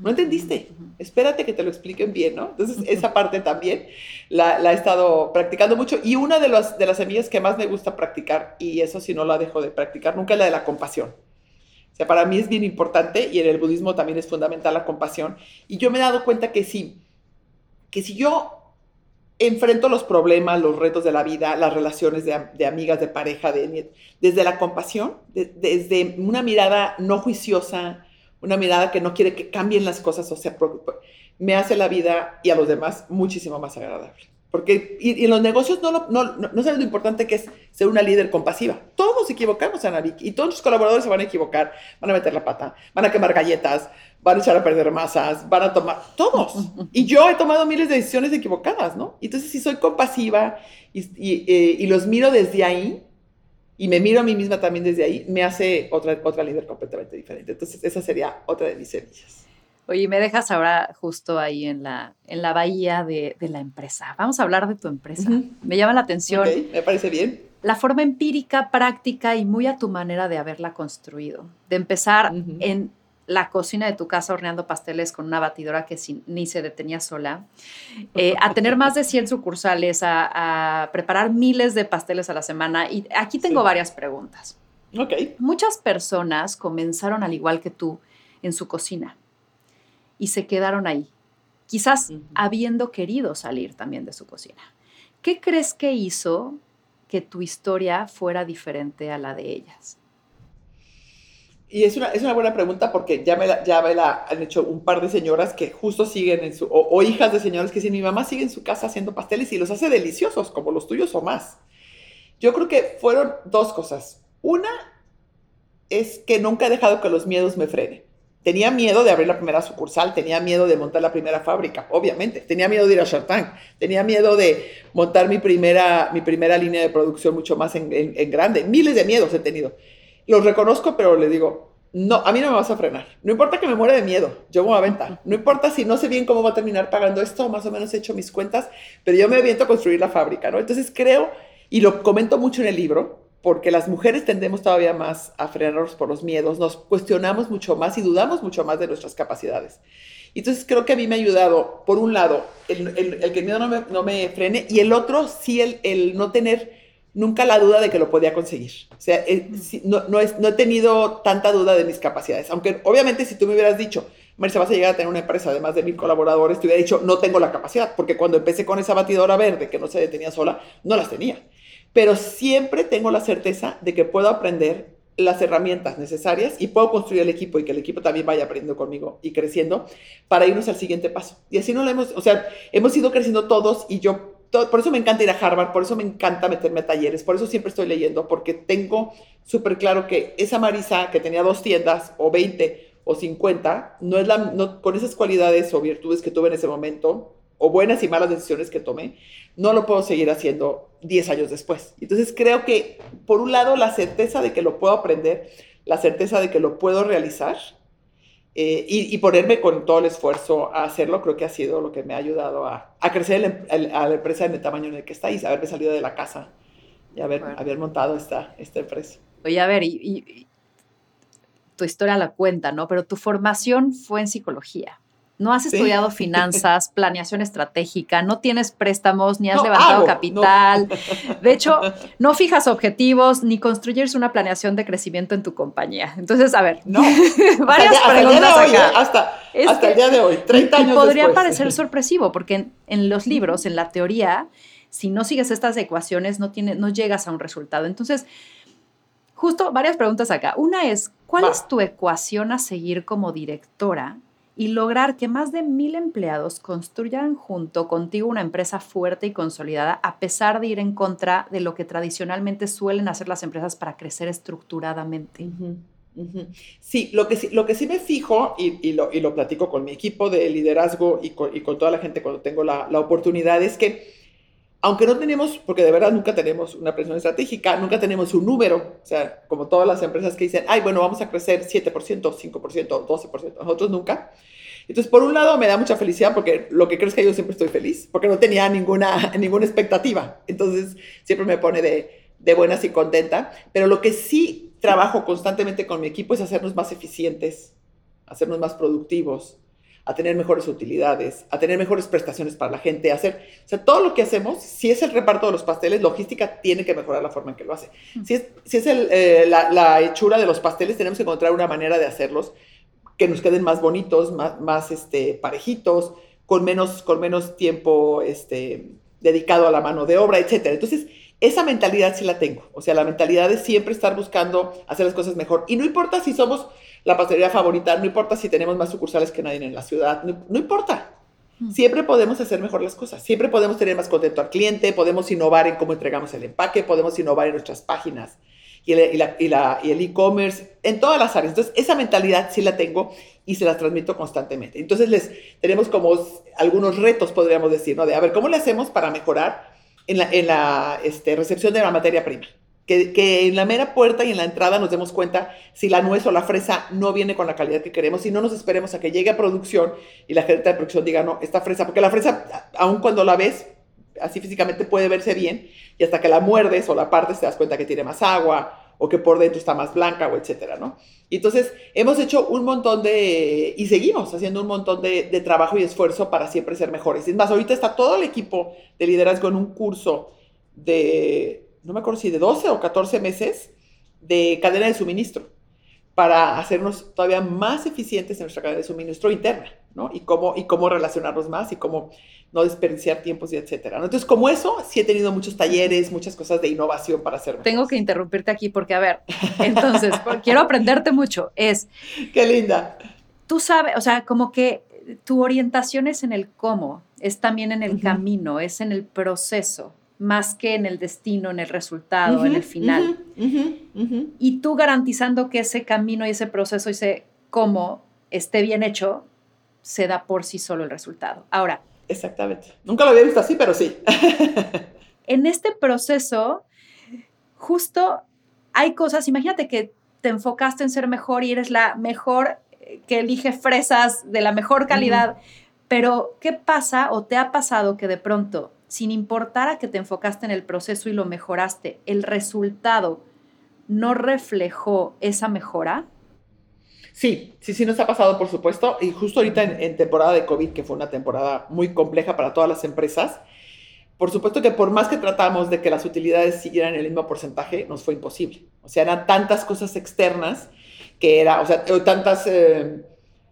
S2: no entendiste. Espérate que te lo expliquen bien, ¿no? Entonces, esa parte también la, he estado practicando mucho. Y una de, los, de las semillas que más me gusta practicar, y eso si no la dejo de practicar nunca, es la de la compasión. O sea, para mí es bien importante y en el budismo también es fundamental la compasión. Y yo me he dado cuenta que sí, que si yo enfrento los problemas, los retos de la vida, las relaciones de, amigas, de pareja, de, desde la compasión, desde una mirada no juiciosa, una mirada que no quiere que cambien las cosas, o sea, me hace la vida y a los demás muchísimo más agradable. Porque y, en los negocios no, no, no, no sabes lo importante que es ser una líder compasiva. Todos nos equivocamos, Anavik, y todos los colaboradores se van a equivocar, van a meter la pata, van a quemar galletas, van a echar a perder masas, van a tomar, todos. Y yo he tomado miles de decisiones equivocadas, ¿no? Entonces, si soy compasiva y, y, eh, y los miro desde ahí, y me miro a mí misma también desde ahí, me hace otra, otra líder completamente diferente. Entonces, esa sería otra de mis semillas.
S1: Oye, me dejas ahora justo ahí en la, en la bahía de, de la empresa. Vamos a hablar de tu empresa. Me llama la atención.
S2: me parece bien.
S1: La forma empírica, práctica y muy a tu manera de haberla construido. De empezar en la cocina de tu casa horneando pasteles con una batidora que ni se detenía sola, (laughs) eh, a tener más de 100 sucursales, a, preparar miles de pasteles a la semana. Y aquí tengo varias preguntas. Muchas personas comenzaron al igual que tú en su cocina y se quedaron ahí, quizás habiendo querido salir también de su cocina. ¿Qué crees que hizo que tu historia fuera diferente a la de ellas?
S2: Y es una, es una buena pregunta porque ya me, la, ya me han hecho un par de señoras que justo siguen en su, o, hijas de señores que dicen, mi mamá sigue en su casa haciendo pasteles y los hace deliciosos, como los tuyos o más. Yo creo que fueron dos cosas. Una es que nunca he dejado que los miedos me frenen. Tenía miedo de abrir la primera sucursal, tenía miedo de montar la primera fábrica, obviamente. Tenía miedo de ir a Shark tenía miedo de montar mi primera, mi primera línea de producción mucho más en grande. Miles de miedos he tenido los reconozco, pero le digo, no, a mí no me vas a frenar. No importa que me muera de miedo, yo voy a venta. No importa si no sé bien cómo va a terminar pagando esto, más o menos he hecho mis cuentas, pero yo me aviento a construir la fábrica, ¿no? Entonces creo, y lo comento mucho en el libro, porque las mujeres tendemos todavía más a frenarnos por los miedos, nos cuestionamos mucho más y dudamos mucho más de nuestras capacidades. Entonces creo que a mí me ha ayudado, por un lado, el, que el miedo no me, no me, frene y el otro, sí, el, el no tener nunca la duda de que lo podía conseguir. O sea, eh, no, no, es, no, he tenido tanta duda de mis capacidades. Aunque obviamente si tú me hubieras dicho, Marisa, vas a llegar a tener una empresa de más de mil colaboradores, te hubiera dicho, no tengo la capacidad, porque cuando empecé con esa batidora verde que no se detenía sola, no las tenía. Pero siempre tengo la certeza de que puedo aprender las herramientas necesarias y puedo construir el equipo y que el equipo también vaya aprendiendo conmigo y creciendo para irnos al siguiente paso. Y así no lo hemos, o sea, hemos ido creciendo todos y yo por eso me encanta ir a Harvard, por eso me encanta meterme a talleres, por eso siempre estoy leyendo, porque tengo súper claro que esa Marisa que tenía dos tiendas o 20 o 50, no es la, no, con esas cualidades o virtudes que tuve en ese momento, o buenas y malas decisiones que tomé, no lo puedo seguir haciendo 10 años después. Entonces creo que, por un lado, la certeza de que lo puedo aprender, la certeza de que lo puedo realizar, eh, y, ponerme con todo el esfuerzo a hacerlo, creo que ha sido lo que me ha ayudado a, a crecer a la empresa en el tamaño en el que está y haberme salido de la casa y haber, haber montado esta, esta empresa.
S1: Oye, a ver, y, tu historia la cuenta, ¿no? Pero tu formación fue en psicología. No has estudiado (laughs) finanzas, planeación estratégica, no tienes préstamos, ni has levantado capital. De hecho, (laughs) no fijas objetivos, ni construyes una planeación de crecimiento en tu compañía. Entonces, a ver,
S2: no. (laughs) varias hasta preguntas el día de hoy, Hasta, hasta el día de hoy, 30 años
S1: Podría parecer sorpresivo, porque en, los libros, en la teoría, si no sigues estas ecuaciones, no, tiene, no llegas a un resultado. Entonces, justo varias preguntas acá. Una es, ¿cuál es tu ecuación a seguir como directora y lograr que más de mil empleados construyan junto contigo una empresa fuerte y consolidada a pesar de ir en contra de lo que tradicionalmente suelen hacer las empresas para crecer estructuradamente.
S2: Sí, lo que sí, lo que sí me fijo y, lo, y lo, platico con mi equipo de liderazgo y con, y con toda la gente cuando tengo la, la, oportunidad es que aunque no tenemos, porque de verdad nunca tenemos una presión estratégica, nunca tenemos un número, o sea, como todas las empresas que dicen, ay, bueno, vamos a crecer 7%, 5%, 12%, nosotros nunca. Entonces, por un lado, me da mucha felicidad porque lo que que yo siempre estoy feliz, porque no tenía ninguna, (laughs) ninguna expectativa. Entonces, siempre me pone de, de buenas y contenta. Pero lo que sí trabajo constantemente con mi equipo es hacernos más eficientes, hacernos más productivos, a tener mejores utilidades, a tener mejores prestaciones para la gente, a hacer, o sea, todo lo que hacemos, si es el reparto de los pasteles, logística tiene que mejorar la forma en que lo hace. Si es, si es el, eh, la, la, hechura de los pasteles, tenemos que encontrar una manera de hacerlos que nos queden más bonitos, más, más este, parejitos, con menos, con menos tiempo este, dedicado a la mano de obra, etc. Entonces, esa mentalidad sí la tengo. O sea, la mentalidad de siempre estar buscando hacer las cosas mejor. Y no importa si somos la pastelería favorita, no importa si tenemos más sucursales que nadie en la ciudad, no, no importa. Hmm. Siempre podemos hacer mejor las cosas, siempre podemos tener más contento al cliente, podemos innovar en cómo entregamos el empaque, podemos innovar en nuestras páginas y el e-commerce, en todas las áreas. Entonces, esa mentalidad sí la tengo y se la transmito constantemente. Entonces, les tenemos como algunos retos, podríamos decir, ¿no? De, a ver, ¿cómo le hacemos para mejorar en la, en la este, recepción de la materia prima? Que, en la mera puerta y en la entrada nos demos cuenta si la nuez o la fresa no viene con la calidad que queremos y no nos esperemos a que llegue a producción y la gente de producción diga, no, esta fresa, porque la fresa, aun cuando la ves, así físicamente puede verse bien y hasta que la muerdes o la partes te das cuenta que tiene más agua o que por dentro está más blanca o etcétera, ¿no? Entonces hemos hecho un montón de, y seguimos haciendo un montón de, de, trabajo y esfuerzo para siempre ser mejores. Es más, ahorita está todo el equipo de liderazgo en un curso de, no me acuerdo si de 12 o 14 meses de cadena de suministro para hacernos todavía más eficientes en nuestra cadena de suministro interna, ¿no? Y cómo, y cómo relacionarnos más y cómo no desperdiciar tiempos y etcétera. Entonces, como eso, sí he tenido muchos talleres, muchas cosas de innovación para hacer.
S1: Tengo que interrumpirte aquí porque, a ver, entonces, (laughs) quiero aprenderte mucho. Es.
S2: Qué linda.
S1: Tú sabes, o sea, como que tu orientación es en el cómo, es también en el camino, es en el proceso más que en el destino, en el resultado, en el final. y tú garantizando que ese camino y ese proceso y ese cómo esté bien hecho, se da por sí solo el resultado. Ahora.
S2: Exactamente. Nunca lo había visto así, pero sí. (laughs)
S1: en este proceso, justo hay cosas, imagínate que te enfocaste en ser mejor y eres la mejor eh, que elige fresas de la mejor calidad, pero ¿qué pasa o te ha pasado que de pronto sin importar a que te enfocaste en el proceso y lo mejoraste, el resultado no reflejó esa mejora?
S2: Sí, sí, sí nos ha pasado, por supuesto. Y justo ahorita en, temporada de COVID, que fue una temporada muy compleja para todas las empresas, por supuesto que por más que tratamos de que las utilidades siguieran el mismo porcentaje, nos fue imposible. O sea, eran tantas cosas externas que era, o sea, tantas eh,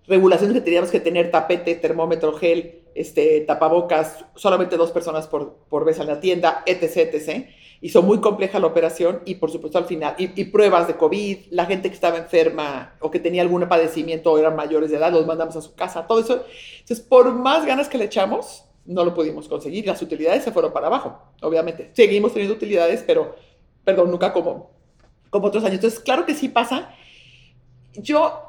S2: regulaciones que teníamos que tener, tapete, termómetro, gel, este, tapabocas, solamente dos personas por, por vez en la tienda, etc., etc. Hizo muy compleja la operación y, por supuesto, al final, y, pruebas de COVID, la gente que estaba enferma o que tenía algún padecimiento o eran mayores de edad, los mandamos a su casa, todo eso. Entonces, por más ganas que le echamos, no lo pudimos conseguir. Las utilidades se fueron para abajo, obviamente. Seguimos teniendo utilidades, pero, perdón, nunca como, como otros años. Entonces, claro que sí pasa. Yo...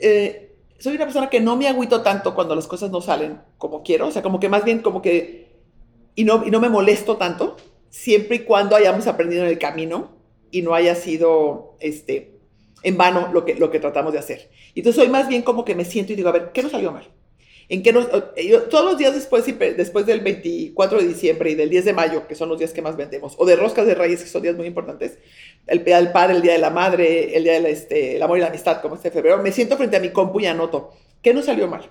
S2: Eh, soy una persona que no me agüito tanto cuando las cosas no salen como quiero, o sea, como que más bien como que, y no, y no me molesto tanto, siempre y cuando hayamos aprendido en el camino y no haya sido, este, en vano lo que, lo que tratamos de hacer. Entonces soy más bien como que me siento y digo, a ver, ¿qué nos salió mal? en que eh, todos los días después, después del 24 de diciembre y del 10 de mayo, que son los días que más vendemos, o de roscas de reyes, que son días muy importantes, el Día del Padre, el Día de la Madre, el Día del este, Amor y la Amistad, como este febrero, me siento frente a mi compu y anoto, ¿qué nos salió mal?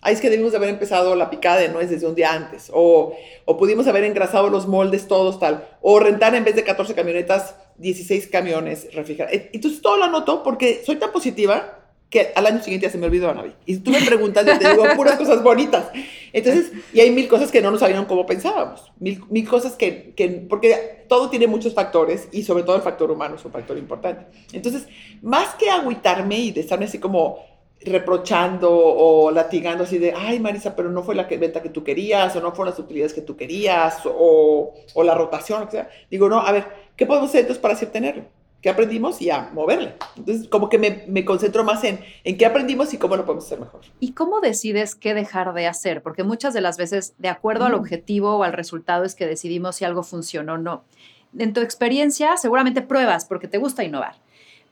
S2: Ahí es que debimos de haber empezado la picada de nuez desde un día antes, o, o pudimos haber engrasado los moldes todos tal, o rentar en vez de 14 camionetas, 16 camiones refrigerados. Entonces todo lo anoto porque soy tan positiva que al año siguiente ya se me olvidó, Anavi. Y tú me preguntas, yo te digo puras cosas bonitas. Entonces, y hay mil cosas que no nos salieron como pensábamos. Mil, mil cosas que, que, porque todo tiene muchos factores y sobre todo el factor humano es un factor importante. Entonces, más que agüitarme y de estarme así como reprochando o latigando así de, ay Marisa, pero no fue la venta que tú querías, o no fueron las utilidades que tú querías, o, o la rotación, o sea. Digo, no, a ver, ¿qué podemos hacer entonces para así tenerlo? ¿Qué aprendimos? Y a moverle. Entonces, como que me, me, concentro más en, en qué aprendimos y cómo lo podemos hacer mejor.
S1: ¿Y cómo decides qué dejar de hacer? Porque muchas de las veces, de acuerdo al objetivo o al resultado, es que decidimos si algo funcionó o no. En tu experiencia, seguramente pruebas porque te gusta innovar,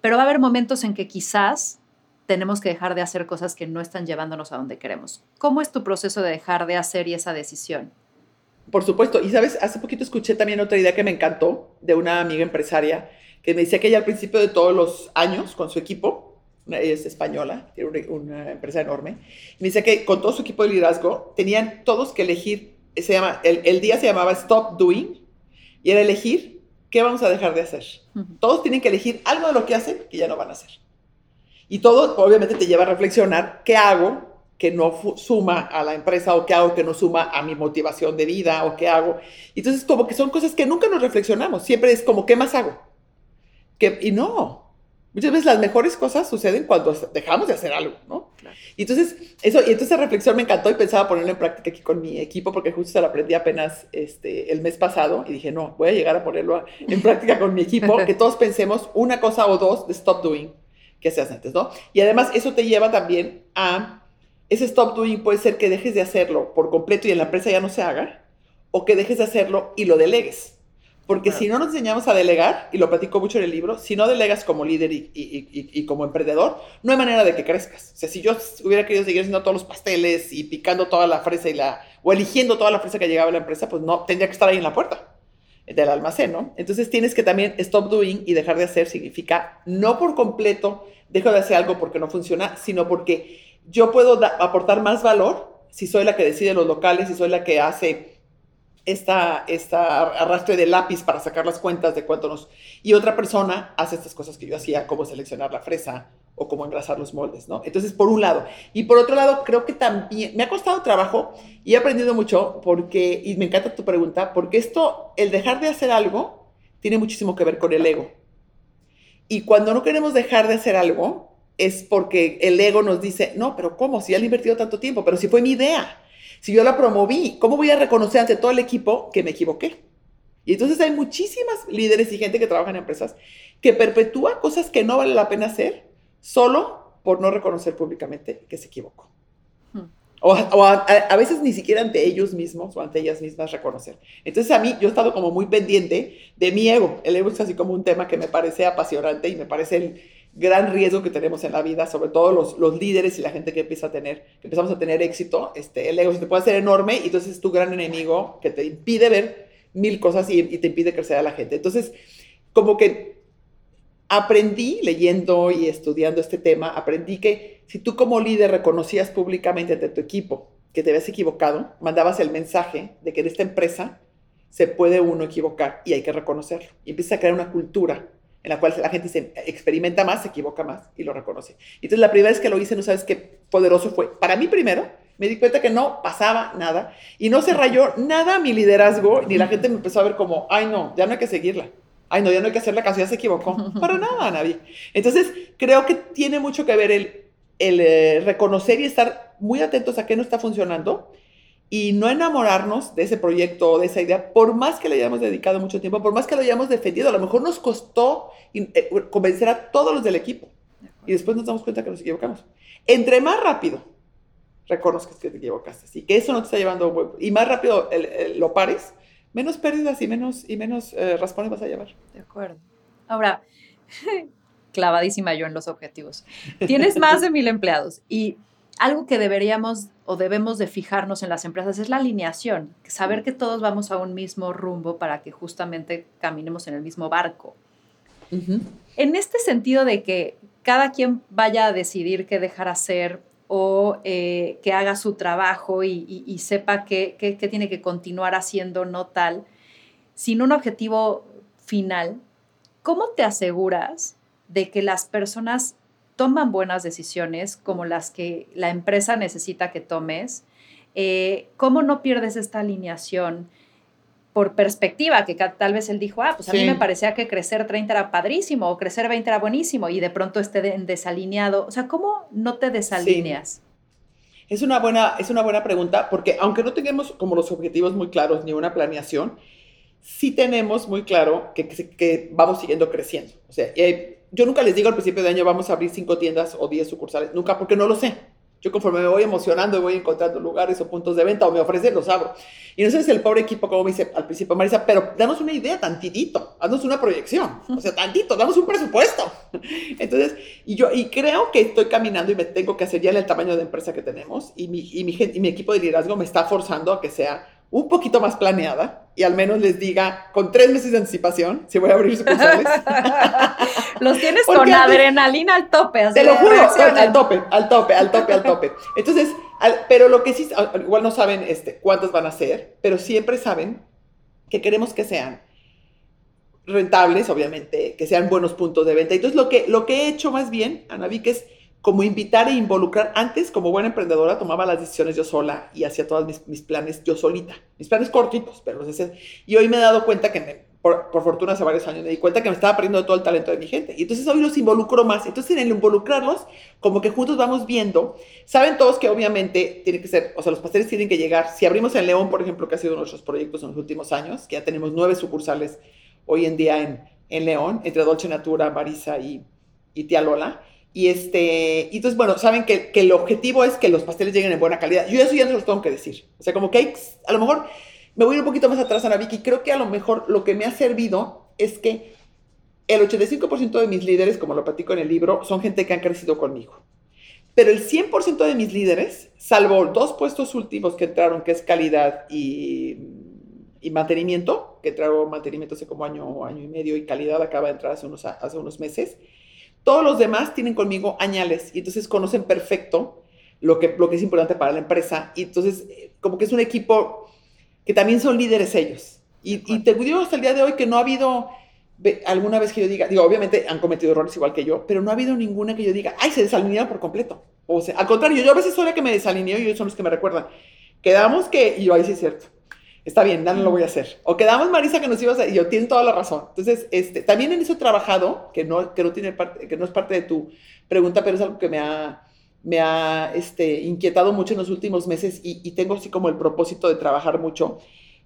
S1: pero va a haber momentos en que quizás tenemos que dejar de hacer cosas que no están llevándonos a donde queremos. ¿Cómo es tu proceso de dejar de hacer y esa decisión?
S2: Por supuesto. Y sabes, hace poquito escuché también otra idea que me encantó de una amiga empresaria que me decía que ella al principio de todos los años con su equipo, ella es española, tiene una, empresa enorme, me decía que con todo su equipo de liderazgo tenían todos que elegir, se llama, el, el día se llamaba Stop Doing y era elegir qué vamos a dejar de hacer. Todos tienen que elegir algo de lo que hacen que ya no van a hacer. Y todo obviamente te lleva a reflexionar qué hago que no suma a la empresa o qué hago que no suma a mi motivación de vida o qué hago. Entonces como que son cosas que nunca nos reflexionamos, siempre es como, ¿qué más hago? Que, y no, muchas veces las mejores cosas suceden cuando dejamos de hacer algo, ¿no? Y entonces, eso, y entonces esa reflexión me encantó y pensaba ponerla en práctica aquí con mi equipo porque justo se la aprendí apenas este, el mes pasado y dije, no, voy a llegar a ponerlo en práctica con mi equipo, que todos pensemos una cosa o dos de stop doing que seas antes, ¿no? Y además eso te lleva también a, ese stop doing puede ser que dejes de hacerlo por completo y en la empresa ya no se haga, o que dejes de hacerlo y lo delegues. Porque si no nos enseñamos a delegar, y lo platico mucho en el libro, si no delegas como líder y, y, y, como emprendedor, no hay manera de que crezcas. O sea, si yo hubiera querido seguir haciendo todos los pasteles y picando toda la fresa y la, o eligiendo toda la fresa que llegaba a la empresa, pues no, tendría que estar ahí en la puerta del almacén, ¿no? Entonces tienes que también stop doing y dejar de hacer significa no por completo dejo de hacer algo porque no funciona, sino porque yo puedo aportar más valor si soy la que decide los locales, si soy la que hace esta, esta arrastre de lápiz para sacar las cuentas de cuánto nos... Y otra persona hace estas cosas que yo hacía, como seleccionar la fresa o como engrasar los moldes, ¿no? Entonces, por un lado. Y por otro lado, creo que también me ha costado trabajo y he aprendido mucho porque, y me encanta tu pregunta, porque esto, el dejar de hacer algo, tiene muchísimo que ver con el ego. Y cuando no queremos dejar de hacer algo, es porque el ego nos dice, no, pero ¿cómo? Si ya le he invertido tanto tiempo, pero si fue mi idea, si yo la promoví, ¿cómo voy a reconocer ante todo el equipo que me equivoqué? Y entonces hay muchísimas líderes y gente que trabaja en empresas que perpetúa cosas que no vale la pena hacer solo por no reconocer públicamente que se equivocó. Hmm. O, a, veces ni siquiera ante ellos mismos o ante ellas mismas reconocer. Entonces a mí yo he estado como muy pendiente de mi ego. El ego es así como un tema que me parece apasionante y me parece el gran riesgo que tenemos en la vida, sobre todo los, los líderes y la gente que empieza a tener, que empezamos a tener éxito. Este, el ego se te puede hacer enorme y entonces es tu gran enemigo que te impide ver mil cosas y, y te impide crecer a la gente. Entonces, como que aprendí leyendo y estudiando este tema, aprendí que si tú como líder reconocías públicamente ante tu equipo que te habías equivocado, mandabas el mensaje de que en esta empresa se puede uno equivocar y hay que reconocerlo. Y empieza a crear una cultura en la cual la gente se experimenta más, se equivoca más y lo reconoce. Y entonces la primera vez que lo hice, no sabes qué poderoso fue. Para mí primero, me di cuenta que no pasaba nada y no se rayó nada mi liderazgo, ni la gente me empezó a ver como, ay no, ya no hay que seguirla ay, no, ya no hay que hacer la canción, ya se equivocó. (laughs) Para nada, nadie. Entonces, creo que tiene mucho que ver el, el eh, reconocer y estar muy atentos a qué no está funcionando y no enamorarnos de ese proyecto o de esa idea, por más que le hayamos dedicado mucho tiempo, por más que lo hayamos defendido, a lo mejor nos costó eh, convencer a todos los del equipo y después nos damos cuenta que nos equivocamos. Entre más rápido reconozcas que te equivocaste y que eso no te está llevando, y más rápido lo pares, menos pérdidas y menos, y menos eh, raspones vas a llevar.
S1: De acuerdo. Ahora, (laughs) clavadísima yo en los objetivos. Tienes más de mil empleados y algo que deberíamos o debemos de fijarnos en las empresas es la alineación, saber que todos vamos a un mismo rumbo para que justamente caminemos en el mismo barco. En este sentido de que cada quien vaya a decidir qué dejar hacer o eh, que haga su trabajo y, sepa qué tiene que continuar haciendo, no tal, sin un objetivo final, ¿cómo te aseguras de que las personas toman buenas decisiones como las que la empresa necesita que tomes, eh, ¿cómo no pierdes esta alineación? por perspectiva, que tal vez él dijo, ah, pues a mí me parecía que crecer 30 era padrísimo o crecer 20 era buenísimo y de pronto esté desalineado. O sea, ¿cómo no te desalineas?
S2: Es una, buena, es una buena pregunta porque aunque no tengamos como los objetivos muy claros ni una planeación, sí tenemos muy claro que, que, vamos siguiendo creciendo. O sea, yo nunca les digo al principio de año vamos a abrir cinco tiendas o 10 sucursales, nunca porque no lo sé. Yo conforme me voy emocionando y voy encontrando lugares o puntos de venta o me ofrecen, los abro. Y entonces el pobre equipo, como me dice al principio Marisa, pero danos una idea, tantitito, haznos una proyección, o sea, tantito, damos un presupuesto. (laughs) Entonces, y yo, y creo que estoy caminando y me tengo que hacer ya el tamaño de empresa que tenemos y mi, y mi, y mi equipo de liderazgo me está forzando a que sea un poquito más planeada y al menos les diga con tres meses de anticipación si voy a abrir sucursales. (laughs)
S1: Los tienes con adrenalina al tope.
S2: Te lo juro, al, tope, al tope, al tope, al tope. Entonces, pero lo que sí, igual no saben este, cuántas van a ser, pero siempre saben que queremos que sean rentables, obviamente, que sean buenos puntos de venta. Entonces, lo que, lo que he hecho más bien, Ana que es como invitar e involucrar. Antes, como buena emprendedora, tomaba las decisiones yo sola y hacía todos mis, planes yo solita. Mis planes cortitos, pero los hacía. Y hoy me he dado cuenta que, por, fortuna hace varios años, me di cuenta que me estaba perdiendo todo el talento de mi gente. Y entonces hoy los involucro más. Entonces, en el involucrarlos, como que juntos vamos viendo. Saben todos que obviamente tiene que ser, o sea, los pasteles tienen que llegar. Si abrimos en León, por ejemplo, que ha sido uno de nuestros proyectos en los últimos años, que ya tenemos nueve sucursales hoy en día en, en León, entre Dolce Natura, Marisa y, y Tía Lola y este, y entonces, bueno, saben que, que, el objetivo es que los pasteles lleguen en buena calidad. Yo eso ya no los tengo que decir. O sea, como que a lo mejor me voy un poquito más atrás, Ana Vicky. Creo que a lo mejor lo que me ha servido es que el 85% de mis líderes, como lo platico en el libro, son gente que han crecido conmigo. Pero el 100% de mis líderes, salvo dos puestos últimos que entraron, que es calidad y, y mantenimiento, que entraron mantenimiento hace como año, año y medio, y calidad acaba de entrar hace unos, hace unos meses, todos los demás tienen conmigo añales y entonces conocen perfecto lo que, lo que es importante para la empresa. Y entonces, eh, como que es un equipo que también son líderes ellos. Y, te digo hasta el día de hoy que no ha habido alguna vez que yo diga, digo, obviamente han cometido errores igual que yo, pero no ha habido ninguna que yo diga, ay, se desalinearon por completo. O sea, al contrario, yo a veces soy la que me desalineo y ellos son los que me recuerdan. Quedamos que, y yo ahí sí es cierto está bien, ya no lo voy a hacer. O quedamos, Marisa, que nos ibas a... Y yo, tienen toda la razón. Entonces, este, también en eso he trabajado, que no, que no, tiene parte, que no es parte de tu pregunta, pero es algo que me ha, me ha este, inquietado mucho en los últimos meses y, y, tengo así como el propósito de trabajar mucho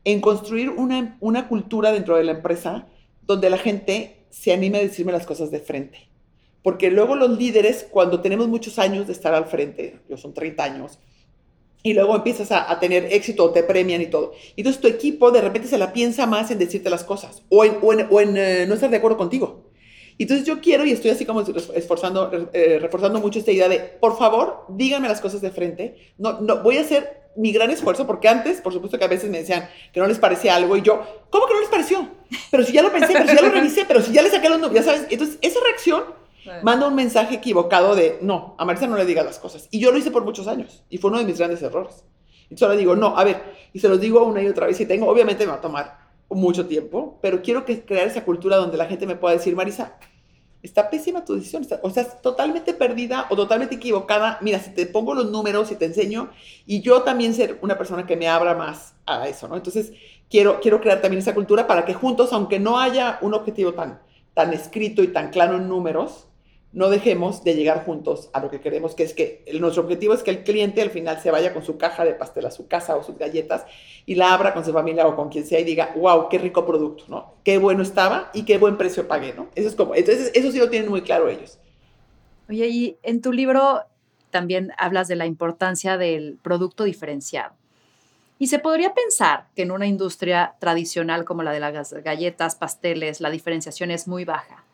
S2: en construir una, una cultura dentro de la empresa donde la gente se anime a decirme las cosas de frente. Porque luego los líderes, cuando tenemos muchos años de estar al frente, yo son 30 años, y luego empiezas a, tener éxito, te premian y todo. Y entonces tu equipo de repente se la piensa más en decirte las cosas o en, o en, eh, no estar de acuerdo contigo. Entonces yo quiero y estoy así como esforzando, eh, reforzando mucho esta idea de, por favor, díganme las cosas de frente. No, no, voy a hacer mi gran esfuerzo porque antes, por supuesto que a veces me decían que no les parecía algo y yo, ¿cómo que no les pareció? Pero si ya lo pensé, pero si ya lo revisé, pero si ya le saqué los números, ya sabes. Entonces esa reacción manda un mensaje equivocado de, no, a Marisa no le digas las cosas. Y yo lo hice por muchos años y fue uno de mis grandes errores. Entonces ahora digo, no, a ver, y se los digo una y otra vez y tengo, obviamente me va a tomar mucho tiempo, pero quiero que crear esa cultura donde la gente me pueda decir, Marisa, está pésima tu decisión, o sea, estás totalmente perdida o totalmente equivocada. Mira, si te pongo los números y te enseño, y yo también ser una persona que me abra más a eso, ¿no? Entonces, quiero, quiero crear también esa cultura para que juntos, aunque no haya un objetivo tan, tan escrito y tan claro en números, no dejemos de llegar juntos a lo que queremos, que es que nuestro objetivo es que el cliente al final se vaya con su caja de pastel a su casa o sus galletas y la abra con su familia o con quien sea y diga, wow, qué rico producto, ¿no? Qué bueno estaba y qué buen precio pagué, ¿no? Eso es como, entonces eso sí lo tienen muy claro ellos.
S1: Oye, y en tu libro también hablas de la importancia del producto diferenciado. Y se podría pensar que en una industria tradicional como la de las galletas, pasteles, la diferenciación es muy baja.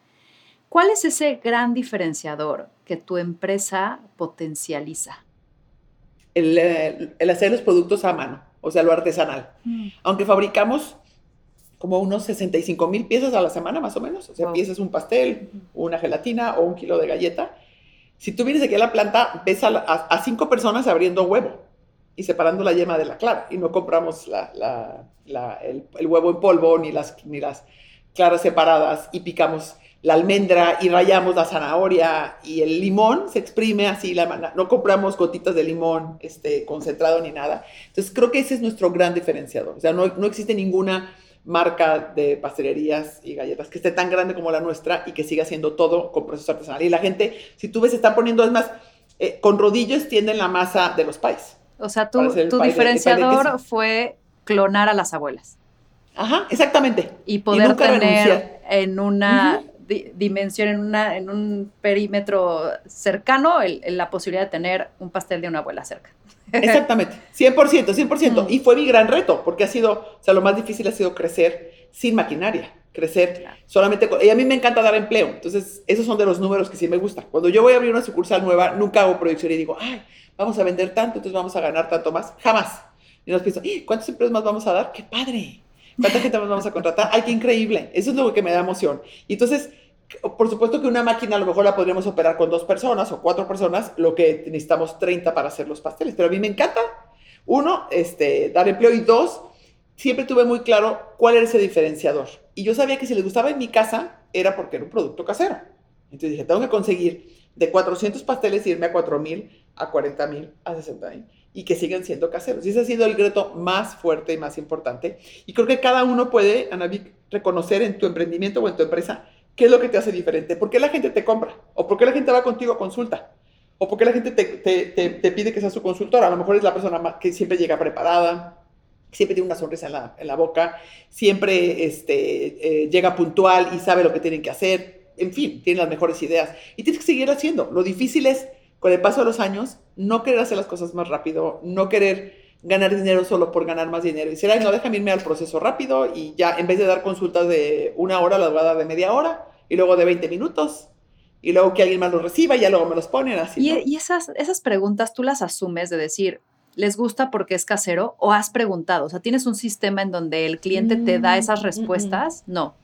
S1: ¿Cuál es ese gran diferenciador que tu empresa potencializa?
S2: El, hacer los productos a mano, o sea, lo artesanal. Mm. Aunque fabricamos como unos 65 mil piezas a la semana, más o menos. O sea, piezas un pastel, una gelatina o un kilo de galleta. Si tú vienes aquí a la planta, ves a, cinco personas abriendo huevo y separando la yema de la clara. Y no compramos el, huevo en polvo ni las, ni las claras separadas y picamos la almendra y rayamos la zanahoria y el limón se exprime así, la, no compramos gotitas de limón este, concentrado ni nada. Entonces creo que ese es nuestro gran diferenciador. O sea, no, no existe ninguna marca de pastelerías y galletas que esté tan grande como la nuestra y que siga haciendo todo con proceso artesanal. Y la gente, si tú ves, están poniendo, es más, eh, con rodillos tienden la masa de los pais.
S1: O sea, tu, tu diferenciador fue clonar a las abuelas.
S2: Ajá, exactamente.
S1: Y poder tener en una dimensión, en, una, en un perímetro cercano, la posibilidad de tener un pastel de una abuela cerca. (laughs)
S2: Exactamente, 100%, 100%. Y fue mi gran reto, porque ha sido, o sea, lo más difícil ha sido crecer sin maquinaria, crecer solamente con... Y a mí me encanta dar empleo, entonces esos son de los números que sí me gustan. Cuando yo voy a abrir una sucursal nueva, nunca hago proyección y digo, ay, vamos a vender tanto, entonces vamos a ganar tanto más. Jamás. Y nos pienso, ¿cuántos empleos más vamos a dar? ¡Qué padre! ¿Cuánta gente más vamos a contratar? ¡Ay, qué increíble! Eso es lo que me da emoción. Y entonces, por supuesto que una máquina a lo mejor la podríamos operar con dos personas o cuatro personas, lo que necesitamos 30 para hacer los pasteles. Pero a mí me encanta, uno, este, dar empleo y dos, siempre tuve muy claro cuál era ese diferenciador. Y yo sabía que si les gustaba en mi casa era porque era un producto casero. Entonces dije, tengo que conseguir de 400 pasteles irme a 4000, a 40000, a 60000 y que sigan siendo caseros. Y ese ha sido el reto más fuerte y más importante. Y creo que cada uno puede, Anavic, reconocer en tu emprendimiento o en tu empresa qué es lo que te hace diferente. ¿Por qué la gente te compra? ¿O por qué la gente va contigo a consulta? ¿O por qué la gente te, te, te, pide que seas su consultora? A lo mejor es la persona que siempre llega preparada, siempre tiene una sonrisa en la, en la boca, siempre este, eh, llega puntual y sabe lo que tienen que hacer. En fin, tiene las mejores ideas. Y tienes que seguir haciendo. Lo difícil es con el paso de los años, no querer hacer las cosas más rápido, no querer ganar dinero solo por ganar más dinero. Y decir, ay, no, déjame irme al proceso rápido y ya en vez de dar consultas de una hora, las voy a dar de media hora y luego de 20 minutos y luego que alguien más los reciba y ya luego me los ponen así.
S1: Y, esas, esas preguntas tú las asumes de decir, ¿les gusta porque es casero o has preguntado? O sea, ¿tienes un sistema en donde el cliente te da esas mm, respuestas? No.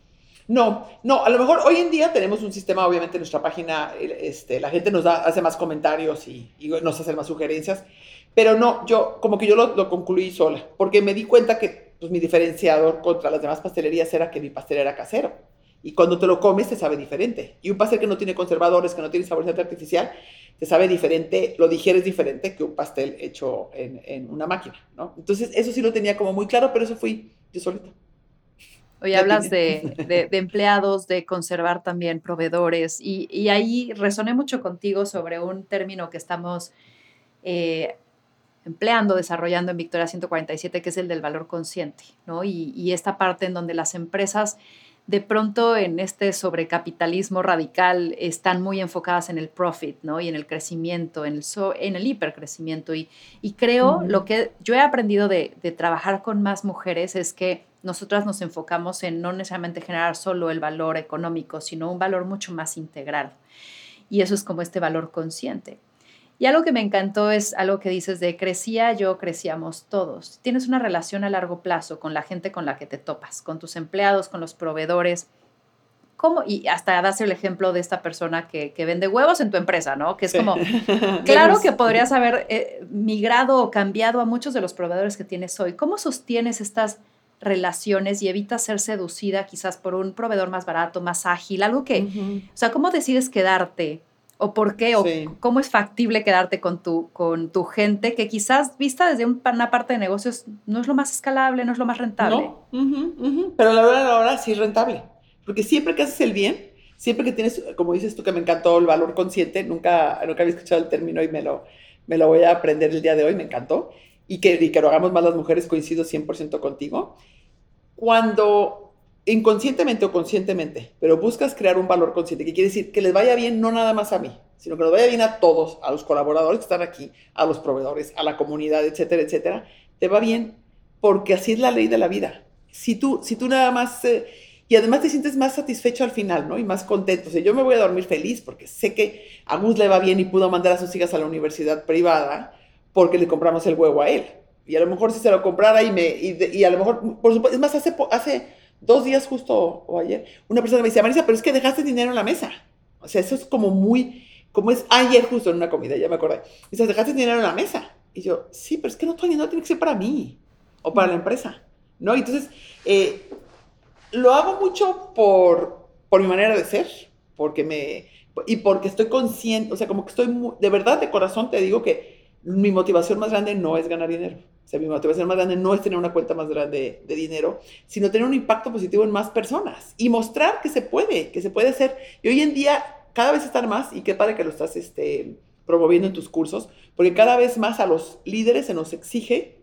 S2: No, no, a lo mejor hoy en día tenemos un sistema, obviamente en nuestra página, este, la gente nos da, hace más comentarios y, nos hace más sugerencias, pero no, yo como que yo lo, concluí sola, porque me di cuenta que pues, mi diferenciador contra las demás pastelerías era que mi pastel era casero. Y cuando te lo comes te sabe diferente. Y un pastel que no tiene conservadores, que no tiene saborizante artificial, te sabe diferente, lo digieres diferente que un pastel hecho en, en una máquina, ¿no? Entonces eso sí lo tenía como muy claro, pero eso fui yo solita.
S1: Hoy hablas de, empleados, de conservar también proveedores y, ahí resoné mucho contigo sobre un término que estamos eh, empleando, desarrollando en Victoria 147, que es el del valor consciente, ¿no? Y, y, esta parte en donde las empresas de pronto en este sobrecapitalismo radical están muy enfocadas en el profit, ¿no? Y en el crecimiento, en el, en el hipercrecimiento. Y, y creo, lo que yo he aprendido de, de trabajar con más mujeres es que nosotras nos enfocamos en no necesariamente generar solo el valor económico, sino un valor mucho más integral. Y eso es como este valor consciente. Y algo que me encantó es algo que dices de crecía yo, crecíamos todos. Tienes una relación a largo plazo con la gente con la que te topas, con tus empleados, con los proveedores. ¿Cómo? Y hasta das el ejemplo de esta persona que, vende huevos en tu empresa, ¿no? Que es como, (laughs) claro que podrías haber eh, migrado o cambiado a muchos de los proveedores que tienes hoy. ¿Cómo sostienes estas relaciones y evita ser seducida quizás por un proveedor más barato, más ágil, algo que, o sea, ¿cómo decides quedarte? ¿O por qué? ¿O cómo es factible quedarte con tu, con tu gente que quizás vista desde una parte de negocios no es lo más escalable, no es lo más rentable?
S2: No. Pero la verdad ahora sí es rentable. Porque siempre que haces el bien, siempre que tienes, como dices tú que me encantó el valor consciente, nunca, nunca había escuchado el término y me lo, me lo voy a aprender el día de hoy, me encantó y que, que lo hagamos más las mujeres, coincido 100% contigo. Cuando inconscientemente o conscientemente, pero buscas crear un valor consciente, que quiere decir que les vaya bien no nada más a mí, sino que les vaya bien a todos, a los colaboradores que están aquí, a los proveedores, a la comunidad, etcétera, etcétera, te va bien porque así es la ley de la vida. Si tú, si tú nada más... Eh, y además te sientes más satisfecho al final, ¿no? Y más contento. O sea, yo me voy a dormir feliz porque sé que a Gus le va bien y pudo mandar a sus hijas a la universidad privada porque le compramos el huevo a él. Y a lo mejor si se lo comprara y me, y, a lo mejor, por supuesto, es más, hace, hace dos días justo o ayer, una persona me decía, Marisa, pero es que dejaste dinero en la mesa. O sea, eso es como muy, como es ayer justo en una comida, ya me acordé. Dices, dejaste dinero en la mesa. Y yo, sí, pero es que no, Toño, no tiene que ser para mí o para la empresa, ¿no? Entonces, eh, lo hago mucho por, por mi manera de ser, porque me, y porque estoy consciente, o sea, como que estoy, de verdad, de corazón te digo que mi motivación más grande no es ganar dinero. O sea, mi motivación más grande no es tener una cuenta más grande de dinero, sino tener un impacto positivo en más personas y mostrar que se puede, que se puede hacer. Y hoy en día cada vez están más, y qué padre que lo estás este, promoviendo en tus cursos, porque cada vez más a los líderes se nos exige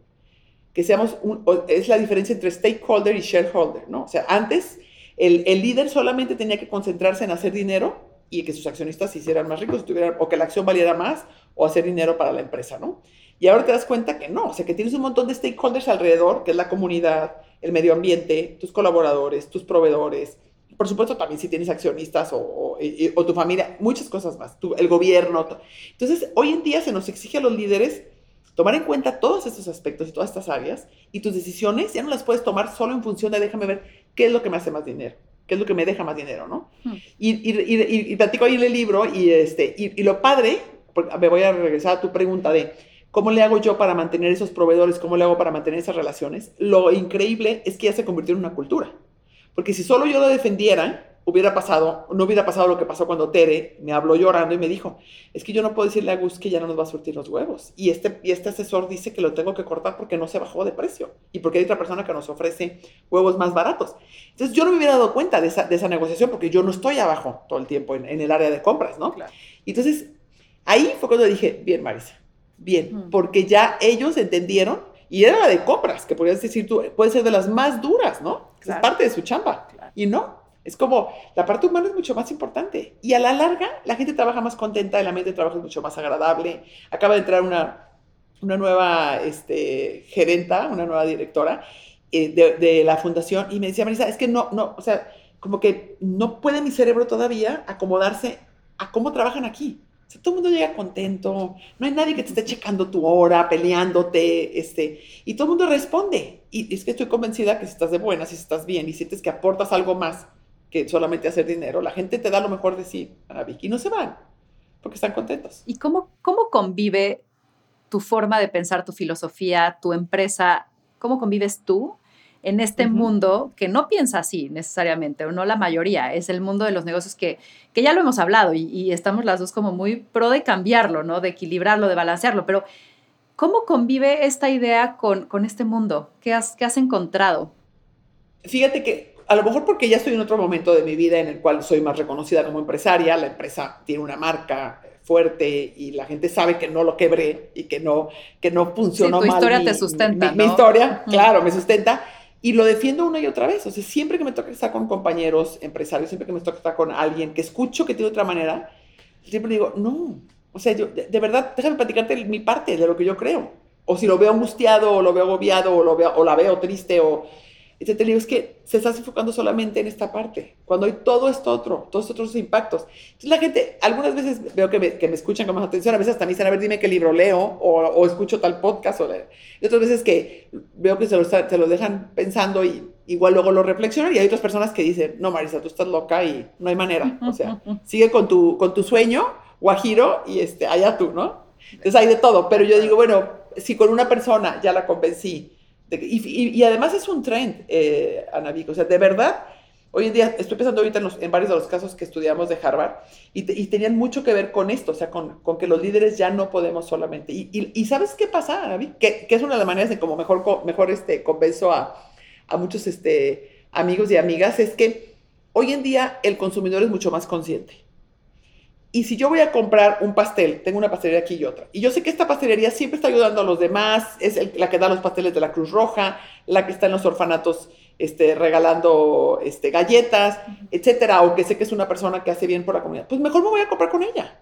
S2: que seamos, un, es la diferencia entre stakeholder y shareholder, ¿no? O sea, antes el, el, líder solamente tenía que concentrarse en hacer dinero y que sus accionistas se hicieran más ricos, o que la acción valiera más, o hacer dinero para la empresa, ¿no? Y ahora te das cuenta que no, o sea, que tienes un montón de stakeholders alrededor, que es la comunidad, el medio ambiente, tus colaboradores, tus proveedores, por supuesto también si tienes accionistas o, o, tu familia, muchas cosas más, el gobierno. Entonces, hoy en día se nos exige a los líderes tomar en cuenta todos estos aspectos y todas estas áreas y tus decisiones ya no las puedes tomar solo en función de déjame ver qué es lo que me hace más dinero, qué es lo que me deja más dinero, ¿no? Hmm. Y, y, y, platico ahí en el libro y, este, y, lo padre, me voy a regresar a tu pregunta de cómo le hago yo para mantener esos proveedores, cómo le hago para mantener esas relaciones, lo increíble es que ya se convirtió en una cultura. Porque si solo yo lo defendiera, hubiera pasado, no hubiera pasado lo que pasó cuando Tere me habló llorando y me dijo, es que yo no puedo decirle a Gus que ya no nos va a surtir los huevos. Y este, y este asesor dice que lo tengo que cortar porque no se bajó de precio y porque hay otra persona que nos ofrece huevos más baratos. Entonces yo no me hubiera dado cuenta de esa, de esa negociación porque yo no estoy abajo todo el tiempo en, el área de compras, ¿no? Claro. Entonces ahí fue cuando dije, bien, Marisa, bien, porque ya ellos entendieron y era la de compras, que podrías decir tú, puede ser de las más duras, ¿no? Es parte de su chamba. Y no, es como la parte humana es mucho más importante. Y a la larga, la gente trabaja más contenta, la mente trabaja mucho más agradable. Acaba de entrar una, una nueva este, gerenta, una nueva directora eh, de, de, la fundación y me decía, Marisa, es que no, no, o sea, como que no puede mi cerebro todavía acomodarse a cómo trabajan aquí todo el mundo llega contento, no hay nadie que te esté checando tu hora, peleándote, este, y todo el mundo responde. Y es que estoy convencida que si estás de buenas, si estás bien y sientes que aportas algo más que solamente hacer dinero, la gente te da lo mejor de sí, Ana Vicky, y no se van, porque están contentos.
S1: ¿Y cómo, cómo convive tu forma de pensar, tu filosofía, tu empresa? ¿Cómo convives tú en este mundo que no piensa así necesariamente, o no la mayoría, es el mundo de los negocios que, que ya lo hemos hablado y, estamos las dos como muy pro de cambiarlo, ¿no? De equilibrarlo, de balancearlo, pero ¿cómo convive esta idea con, con este mundo? ¿Qué has, ¿Qué has encontrado?
S2: Fíjate que a lo mejor porque ya estoy en otro momento de mi vida en el cual soy más reconocida como empresaria, la empresa tiene una marca fuerte y la gente sabe que no lo quebré y que no, que no funcionó
S1: sí,
S2: tu
S1: historia te sustenta,
S2: mi, mi historia, claro, me sustenta y lo defiendo una y otra vez. O sea, siempre que me toca estar con compañeros empresarios, siempre que me toca estar con alguien que escucho que tiene otra manera, siempre digo, no. O sea, yo, de, verdad, déjame platicarte mi parte de lo que yo creo. O si lo veo angustiado, o lo veo agobiado, o, lo veo, o la veo triste, o y te digo, es que se está enfocando solamente en esta parte, cuando hay todo esto otro, todos estos otros impactos. Entonces la gente, algunas veces veo que me, que me escuchan con más atención, a veces hasta me dicen, a ver, dime qué libro leo, o, o escucho tal podcast, o y otras veces que veo que se lo, se lo dejan pensando y igual luego lo reflexionan, y hay otras personas que dicen, no, Marisa, tú estás loca y no hay manera, o sea, (laughs) sigue con tu, con tu sueño, guajiro, y este, allá tú, ¿no? Entonces hay de todo, pero yo digo, bueno, si con una persona ya la convencí, y, además es un trend, eh, Ana O sea, de verdad, hoy en día, estoy pensando ahorita en, varios de los casos que estudiamos de Harvard, y, tenían mucho que ver con esto, o sea, con, que los líderes ya no podemos solamente. Y, ¿sabes qué pasa, Ana Que, que, es una de las maneras de como mejor, mejor este, convenzo a, a muchos este, amigos y amigas, es que hoy en día el consumidor es mucho más consciente. Y si yo voy a comprar un pastel, tengo una pastelería aquí y otra, y yo sé que esta pastelería siempre está ayudando a los demás, es la que da los pasteles de la Cruz Roja, la que está en los orfanatos este, regalando este, galletas, etcétera, o que sé que es una persona que hace bien por la comunidad, pues mejor me voy a comprar con ella.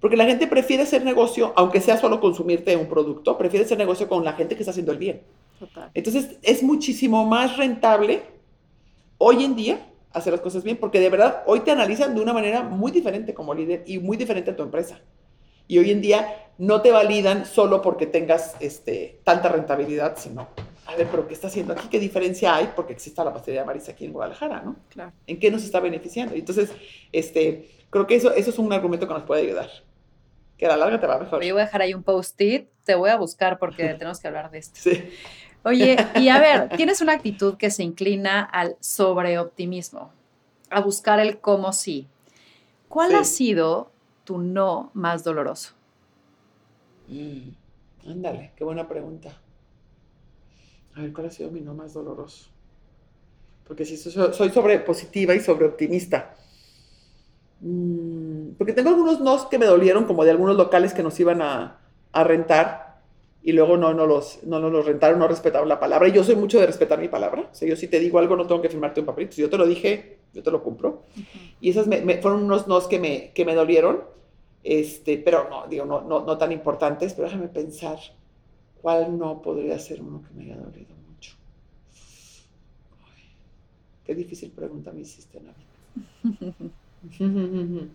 S2: Porque la gente prefiere hacer negocio, aunque sea solo consumirte un producto, prefiere hacer negocio con la gente que está haciendo el bien. Entonces, es muchísimo más rentable hoy en día hacer las cosas bien, porque de verdad hoy te analizan de una manera muy diferente como líder y muy diferente a tu empresa. Y hoy en día no te validan solo porque tengas este, tanta rentabilidad, sino, a ver, pero ¿qué está haciendo aquí? ¿Qué diferencia hay? Porque existe la pastelería Marisa aquí en Guadalajara, ¿no? Claro. ¿En qué nos está beneficiando? Entonces, este, creo que eso, eso es un argumento que nos puede ayudar. Que a la larga te va mejor.
S1: Yo voy a dejar ahí un post-it, te voy a buscar porque (laughs) tenemos que hablar de esto. Sí. Oye, y a ver, (laughs) tienes una actitud que se inclina al sobreoptimismo, a buscar el cómo sí. ¿Cuál ha sido tu no más doloroso?
S2: Mm, ándale, qué buena pregunta. A ver, ¿cuál ha sido mi no más doloroso? Porque si soy, soy sobre positiva y sobre optimista. Mm, porque tengo algunos nos que me dolieron, como de algunos locales que nos iban a, a rentar y luego no, no, los, no nos los rentaron, no respetaron la palabra. Y yo soy mucho de respetar mi palabra. O sea, yo si te digo algo, no tengo que firmarte un papelito. Si yo te lo dije, yo te lo cumplo. Y esas me, fueron unos nos que me, que me dolieron, este, pero no, digo, no, no, no tan importantes. Pero déjame pensar cuál no podría ser uno que me haya dolido mucho. qué difícil pregunta me hiciste, Navi.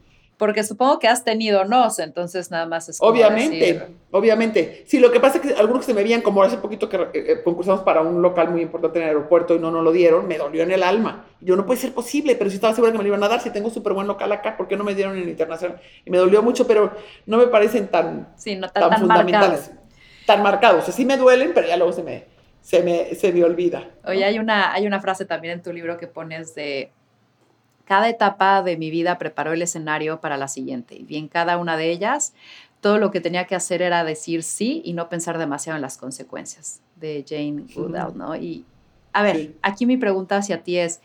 S2: (laughs)
S1: Porque supongo que has tenido nos, entonces nada más es
S2: Obviamente, obviamente. Sí, lo que pasa es que algunos que se me veían, como hace poquito que eh, eh, concursamos para un local muy importante en el aeropuerto y no nos lo dieron, me dolió en el alma. Yo no puede ser posible, pero si estaba segura que me lo iban a dar, si tengo súper buen local acá, ¿por qué no me dieron en el internacional? Y me dolió mucho, pero no me parecen tan,
S1: sí, no tan, fundamentales.
S2: Tan marcados. O sea, sí me duelen, pero ya luego se me, se me, se me olvida.
S1: Oye, hay, una, hay una frase también en tu libro que pones de cada etapa de mi vida preparó el escenario para la siguiente. Y bien, cada una de ellas, todo lo que tenía que hacer era decir sí y no pensar demasiado en las consecuencias de Jane Goodall, ¿no? Y a ver, aquí mi pregunta hacia ti es,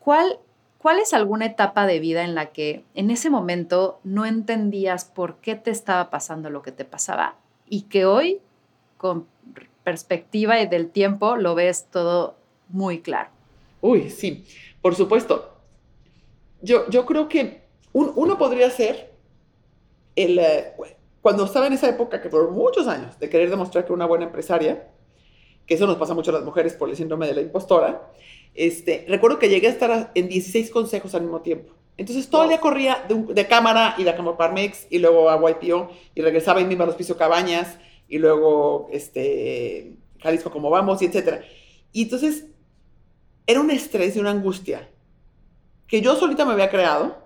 S1: ¿cuál, ¿cuál es alguna etapa de vida en la que en ese momento no entendías por qué te estaba pasando lo que te pasaba y que hoy, con perspectiva y del tiempo, lo ves todo muy claro?
S2: Uy, sí, por supuesto yo, yo creo que uno podría ser el, eh, cuando estaba en esa época, que por muchos años, de querer demostrar que era una buena empresaria, que eso nos pasa mucho a las mujeres por el síndrome de la impostora, este, recuerdo que llegué a estar en 16 consejos al mismo tiempo. Entonces todo el día corría de, cámara y la cámara Parmex y luego a YPO y regresaba y mismo a los pisos Cabañas y luego este, Jalisco como vamos y etcétera. Y entonces era un estrés y una angustia que yo solita me había creado.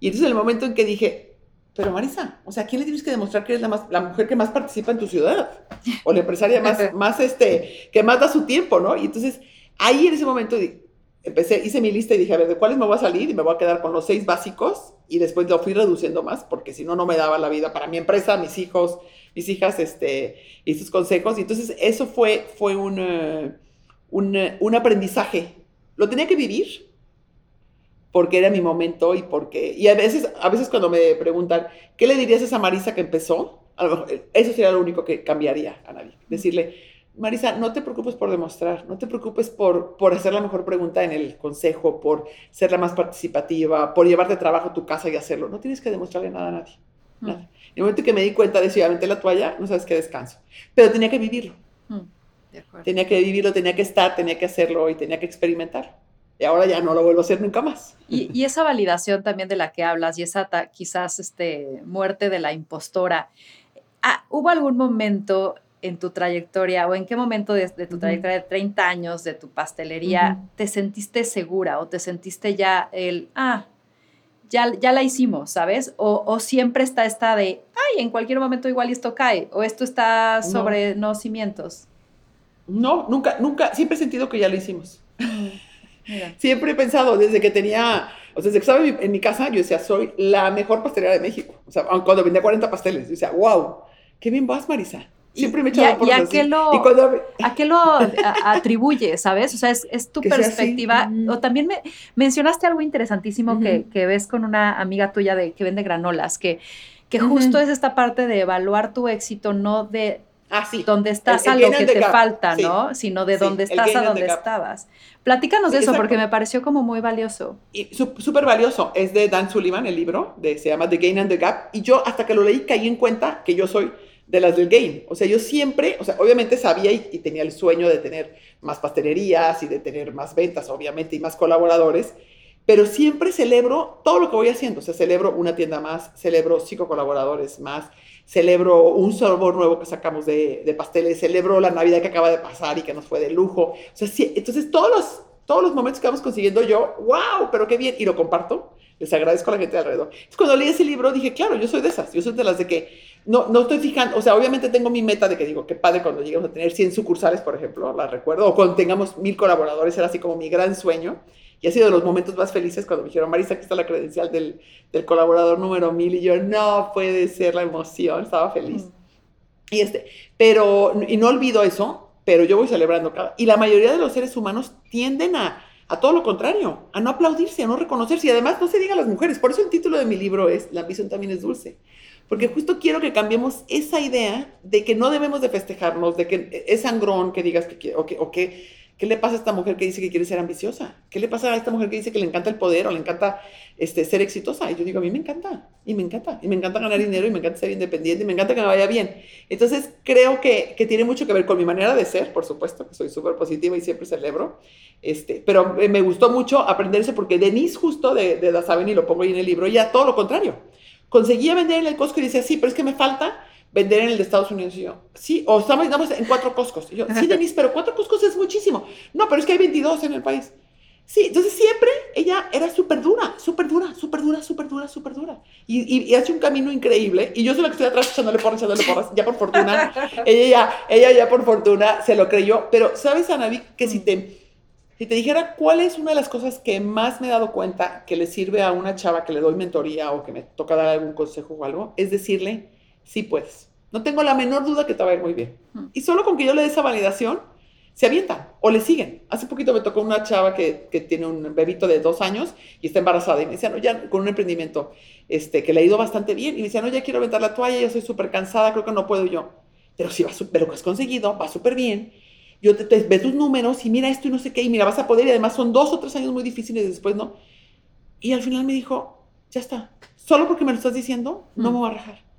S2: Y entonces en el momento en que dije, pero Marisa, o sea, ¿a quién le tienes que demostrar que eres la, más, la mujer que más participa en tu ciudad? O la empresaria más, (laughs) más este, que más da su tiempo, ¿no? Y entonces ahí en ese momento empecé, hice mi lista y dije, a ver, ¿de cuáles me voy a salir? Y me voy a quedar con los seis básicos y después lo fui reduciendo más porque si no, no me daba la vida para mi empresa, mis hijos, mis hijas, este, y sus consejos. Y entonces eso fue, fue un, eh, un, eh, un aprendizaje. Lo tenía que vivir, porque era mi momento y porque... Y a veces, a veces cuando me preguntan, ¿qué le dirías a esa Marisa que empezó? A lo mejor, eso sería lo único que cambiaría a nadie. Decirle, Marisa, no te preocupes por demostrar, no te preocupes por, por hacer la mejor pregunta en el consejo, por ser la más participativa, por llevarte trabajo a tu casa y hacerlo. No tienes que demostrarle nada a nadie. Nada. En el momento que me di cuenta de eso y aventé la toalla, no sabes qué descanso. Pero tenía que vivirlo. Mm, tenía que vivirlo, tenía que estar, tenía que hacerlo y tenía que experimentar y ahora ya no lo vuelvo a hacer nunca más.
S1: Y, esa validación también de la que hablas y esa quizás este, muerte de la impostora, ah, ¿hubo algún momento en tu trayectoria o en qué momento de, tu trayectoria de 30 años de tu pastelería te sentiste segura o te sentiste ya el, ah, ya, ya la hicimos, ¿sabes? O, siempre está esta de, ay, en cualquier momento igual esto cae o esto está sobre no, cimientos.
S2: No, nunca, nunca, siempre he sentido que ya lo hicimos. Siempre he pensado, desde que tenía, o sea, desde que estaba en mi, casa, yo decía, soy la mejor pastelera de México. O sea, cuando vendía 40 pasteles, yo decía, wow, qué bien vas, Marisa. Siempre me echaba por
S1: ¿Y a qué lo, ¿a qué lo atribuye, sabes? O sea, es, es tu perspectiva. O también me mencionaste algo interesantísimo que, que, ves con una amiga tuya de, que vende granolas, que, que justo es esta parte de evaluar tu éxito, no de
S2: Ah, sí.
S1: Dónde estás a lo que te falta, ¿no? Sino de dónde estás a dónde estabas. Platícanos de eso porque me pareció como muy valioso.
S2: Y súper valioso. Es de Dan Sullivan, el libro, de, se llama The Gain and the Gap. Y yo hasta que lo leí caí en cuenta que yo soy de las del gain. O sea, yo siempre, o sea, obviamente sabía y, y, tenía el sueño de tener más pastelerías y de tener más ventas, obviamente, y más colaboradores, pero siempre celebro todo lo que voy haciendo. O sea, celebro una tienda más, celebro cinco colaboradores más, celebro un sabor nuevo que sacamos de, de, pasteles, celebro la Navidad que acaba de pasar y que nos fue de lujo. O sea, sí, entonces todos los, todos los momentos que vamos consiguiendo yo, wow, pero qué bien, y lo comparto. Les agradezco a la gente de alrededor. Entonces, cuando leí ese libro dije, claro, yo soy de esas, yo soy de las de que no, no estoy fijando, o sea, obviamente tengo mi meta de que digo, qué padre cuando lleguemos a tener 100 sucursales, por ejemplo, la recuerdo, o cuando tengamos mil colaboradores, era así como mi gran sueño. Y ha sido de los momentos más felices cuando me dijeron, Marisa, aquí está la credencial del, del colaborador número mil. Y yo, no puede ser la emoción, estaba feliz. Mm. Y este, pero, y no olvido eso, pero yo voy celebrando cada. Y la mayoría de los seres humanos tienden a, a todo lo contrario, a no aplaudirse, a no reconocerse. Y además, no se diga a las mujeres. Por eso el título de mi libro es La ambición también es dulce. Porque justo quiero que cambiemos esa idea de que no debemos de festejarnos, de que es sangrón que digas que, o que, o que ¿Qué le pasa a esta mujer que dice que quiere ser ambiciosa? ¿Qué le pasa a esta mujer que dice que le encanta el poder o le encanta este, ser exitosa? Y yo digo, a mí me encanta, y me encanta, y me encanta ganar dinero, y me encanta ser independiente, y me encanta que me vaya bien. Entonces, creo que, que tiene mucho que ver con mi manera de ser, por supuesto, que soy súper positiva y siempre celebro. Este, pero me gustó mucho aprender eso porque Denise, justo de, de Dazaben, y lo pongo ahí en el libro, ya todo lo contrario. Conseguía vender en el Costco y decía, sí, pero es que me falta vender en el de Estados Unidos. Y yo, sí, o estamos, en cuatro Costcos. Y yo, sí, (laughs) Denise, pero cuatro Costcos es muchísimo. No, pero es que hay 22 en el país. Sí, entonces siempre ella era súper dura, súper dura, súper dura, súper dura, súper dura. Y, y, hace un camino increíble. Y yo soy la que estoy atrás echándole porras, echándole porras. Ya por fortuna, (laughs) ella ya, ella ya por fortuna se lo creyó. Pero, ¿sabes, Anavi, que si te, si te dijera cuál es una de las cosas que más me he dado cuenta que le sirve a una chava que le doy mentoría o que me toca dar algún consejo o algo, es decirle, sí puedes. No tengo la menor duda que te va a ir muy bien. Y solo con que yo le dé esa validación, se avientan o le siguen. Hace poquito me tocó una chava que, que, tiene un bebito de dos años y está embarazada y me decía, no, ya con un emprendimiento este, que le ha ido bastante bien. Y me decía, no, ya quiero aventar la toalla, yo soy súper cansada, creo que no puedo yo. Pero sí, va pero que has conseguido, va súper bien. Yo te, te, ve tus números y mira esto y no sé qué, y mira, vas a poder. Y además son dos o tres años muy difíciles después, ¿no? Y al final me dijo, ya está. Solo porque me lo estás diciendo, no me voy a rajar.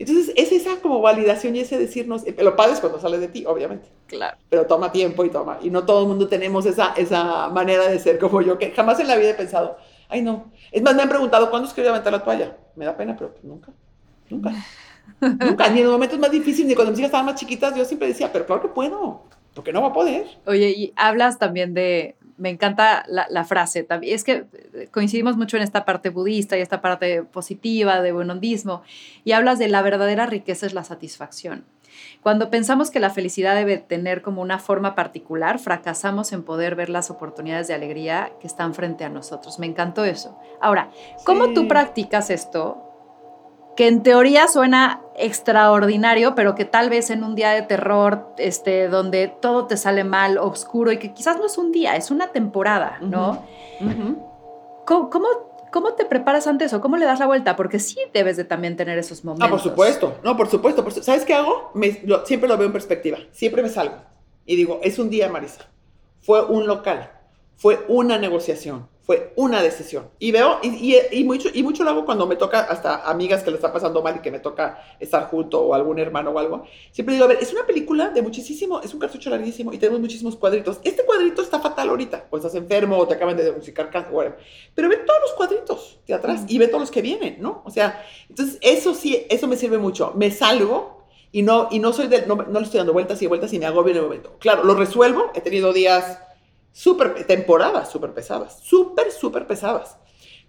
S2: Entonces, es esa como validación y ese decirnos, eh, lo padre cuando sale de ti, obviamente.
S1: Claro.
S2: Pero toma tiempo y toma. Y no todo el mundo tenemos esa, esa manera de ser como yo, que jamás en la vida he pensado, ay no. Es más, me han preguntado, ¿cuándo es que voy a aventar la toalla? Me da pena, pero pues nunca, nunca. (laughs) nunca, ni en los momentos más difíciles, ni cuando mis hijas estaban más chiquitas, yo siempre decía, pero claro que puedo, porque no va a poder.
S1: Oye, y hablas también de, me encanta la, frase. También. Es que coincidimos mucho en esta parte budista y esta parte positiva de buenondismo. Y hablas de la verdadera riqueza es la satisfacción. Cuando pensamos que la felicidad debe tener como una forma particular, fracasamos en poder ver las oportunidades de alegría que están frente a nosotros. Me encantó eso. Ahora, ¿cómo tú practicas esto que en teoría suena extraordinario, pero que tal vez en un día de terror, este, donde todo te sale mal, oscuro, y que quizás no es un día, es una temporada, ¿no? ¿Cómo, te preparas antes o cómo le das la vuelta? Porque sí debes de también tener esos momentos.
S2: Ah, por supuesto, no, por supuesto. ¿Sabes qué hago? siempre lo veo en perspectiva, siempre me salgo y digo, es un día, Marisa, fue un local, fue una negociación, fue una decisión. Y veo, y, y, mucho, y mucho lo hago cuando me toca hasta amigas que le está pasando mal y que me toca estar junto o algún hermano o algo. Siempre digo, a ver, es una película de muchísimo, es un cartucho larguísimo y tenemos muchísimos cuadritos. Este cuadrito está fatal ahorita, o estás enfermo o te acaban de diagnosticar cáncer, Pero ve todos los cuadritos de atrás y ve todos los que vienen, ¿no? O sea, entonces eso sí, eso me sirve mucho. Me salgo y no, y no soy de, no, no le estoy dando vueltas y vueltas y me agobio en el momento. Claro, lo resuelvo, he tenido días súper, temporadas súper pesadas, súper, súper pesadas.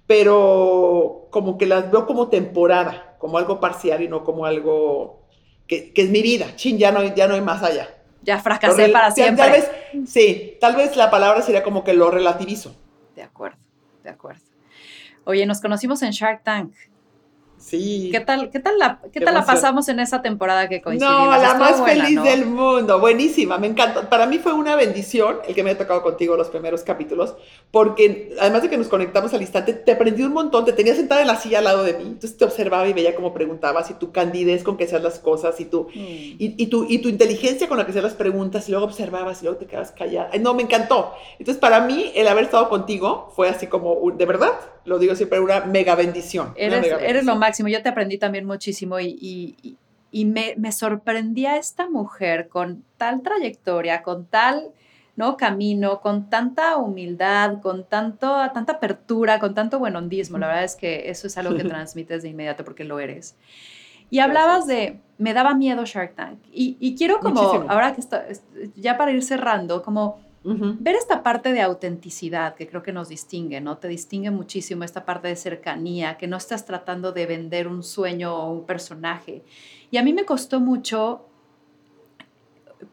S2: Pero como que las veo como temporada, como algo parcial y no como algo que, que es mi vida. Chin, ya no, ya no hay más allá.
S1: Ya fracasé para siempre.
S2: Tal vez, sí, tal vez la palabra sería como que lo relativizo.
S1: De acuerdo, de acuerdo. Oye, nos conocimos en Shark Tank.
S2: Sí.
S1: ¿Qué tal, qué tal, la, qué, tal la pasamos en esa temporada que coincidimos?
S2: No, la más feliz del mundo, buenísima, me encanta. Para mí fue una bendición el que me haya tocado contigo los primeros capítulos, porque además de que nos conectamos al instante, te aprendí un montón, te tenía sentada en la silla al lado de mí, entonces te observaba y veía cómo preguntabas y tu candidez con que hacías las cosas y tu, mm. y, y, tu, y tu inteligencia con la que hacías las preguntas y luego observabas y luego te quedabas callada. No, me encantó. Entonces, para mí, el haber estado contigo fue así como, de verdad, lo digo siempre, una mega bendición.
S1: Eres, lo máximo. Yo te aprendí también muchísimo y, y, me, me, sorprendía esta mujer con tal trayectoria, con tal ¿no? camino, con tanta humildad, con tanto, tanta apertura, con tanto buenondismo. La verdad es que eso es algo que (laughs) transmites de inmediato porque lo eres. Y hablabas de, me daba miedo Shark Tank. Y, quiero como, ahora que está, ya para ir cerrando, como Ver esta parte de autenticidad que creo que nos distingue, ¿no? Te distingue muchísimo esta parte de cercanía, que no estás tratando de vender un sueño o un personaje. Y a mí me costó mucho,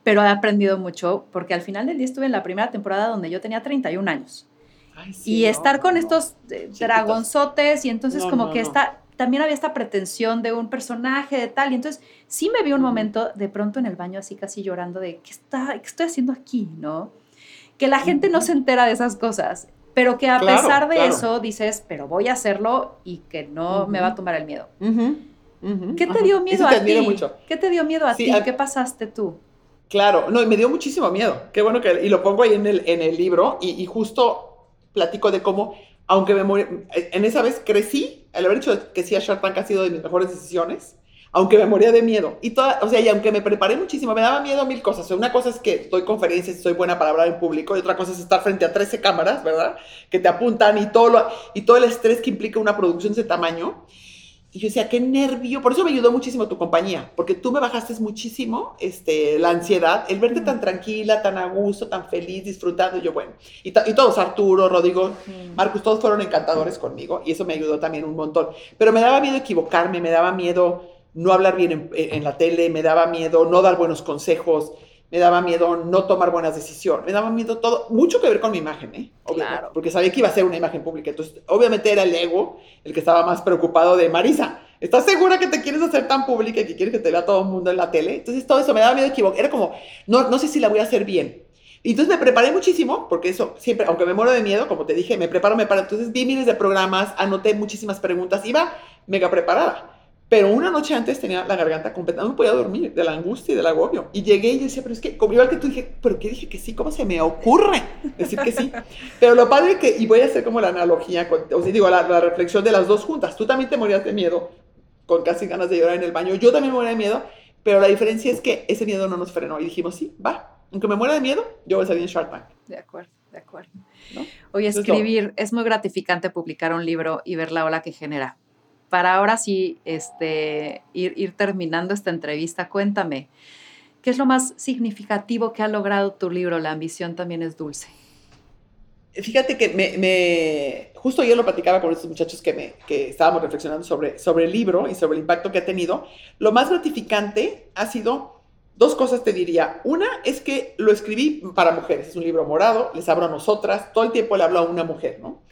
S1: pero he aprendido mucho, porque al final del día estuve en la primera temporada donde yo tenía 31 años. y estar con estos eh, dragonzotes y entonces como que está también había esta pretensión de un personaje de tal y entonces sí me vi un momento de pronto en el baño así casi llorando de qué está qué estoy haciendo aquí, ¿no? Que la gente no se entera de esas cosas, pero que a pesar de eso dices, pero voy a hacerlo y que no me va a tomar el miedo. ¿Qué te dio miedo a ti? Mucho. ¿Qué te dio miedo a ti? ¿Qué pasaste tú?
S2: Claro, no, y me dio muchísimo miedo. Qué bueno que, y lo pongo ahí en el, en el libro, y, justo platico de cómo, aunque me en esa vez crecí, el haber dicho que sí a Shark Tank ha sido de mis mejores decisiones, aunque me moría de miedo. Y toda, o sea, y aunque me preparé muchísimo, me daba miedo mil cosas. una cosa es que doy conferencias y soy buena para hablar en público, y otra cosa es estar frente a 13 cámaras, ¿verdad? Que te apuntan y todo, lo, y todo el estrés que implica una producción de ese tamaño. Y yo decía, qué nervio. Por eso me ayudó muchísimo tu compañía, porque tú me bajaste muchísimo este, la ansiedad, el verte tan tranquila, tan a gusto, tan feliz, disfrutando. Y yo, bueno, y, y todos, Arturo, Rodrigo, Marcos, todos fueron encantadores conmigo y eso me ayudó también un montón. Pero me daba miedo equivocarme, me daba miedo no hablar bien en, en la tele, me daba miedo no dar buenos consejos me daba miedo no tomar buenas decisiones, me daba miedo todo, mucho que ver con mi imagen, ¿eh? Claro. Porque sabía que iba a ser una imagen pública. Entonces, obviamente era el ego el que estaba más preocupado de Marisa. ¿Estás segura que te quieres hacer tan pública y que quieres que te vea todo el mundo en la tele? Entonces, todo eso me daba miedo equivocar. Era como, no, no sé si la voy a hacer bien. Y entonces me preparé muchísimo, porque eso siempre, aunque me muero de miedo, como te dije, me preparo, me paro. Entonces vi miles de programas, anoté muchísimas preguntas, iba mega preparada. Pero una noche antes tenía la garganta completa, no podía dormir de la angustia y del agobio. Y llegué y decía, pero es que, como igual que tú dije, ¿pero qué dije que sí? ¿Cómo se me ocurre decir que sí? (laughs) Pero lo padre que, y voy a hacer como la analogía, o sea, digo, la, la, reflexión de las dos juntas. Tú también te morías de miedo, con casi ganas de llorar en el baño. Yo también me moría de miedo, pero la diferencia es que ese miedo no nos frenó. Y dijimos, sí, va, aunque me muera de miedo, yo voy a salir en Shark Tank.
S1: De acuerdo, de acuerdo. ¿No? Oye, escribir, es muy gratificante publicar un libro y ver la ola que genera para ahora sí este, ir, terminando esta entrevista, cuéntame, ¿qué es lo más significativo que ha logrado tu libro? La ambición también es dulce.
S2: Fíjate que me, justo yo lo platicaba con estos muchachos que, que estábamos reflexionando sobre, sobre el libro y sobre el impacto que ha tenido. Lo más gratificante ha sido dos cosas, te diría. Una es que lo escribí para mujeres, es un libro morado, les hablo a nosotras, todo el tiempo le hablo a una mujer, ¿no?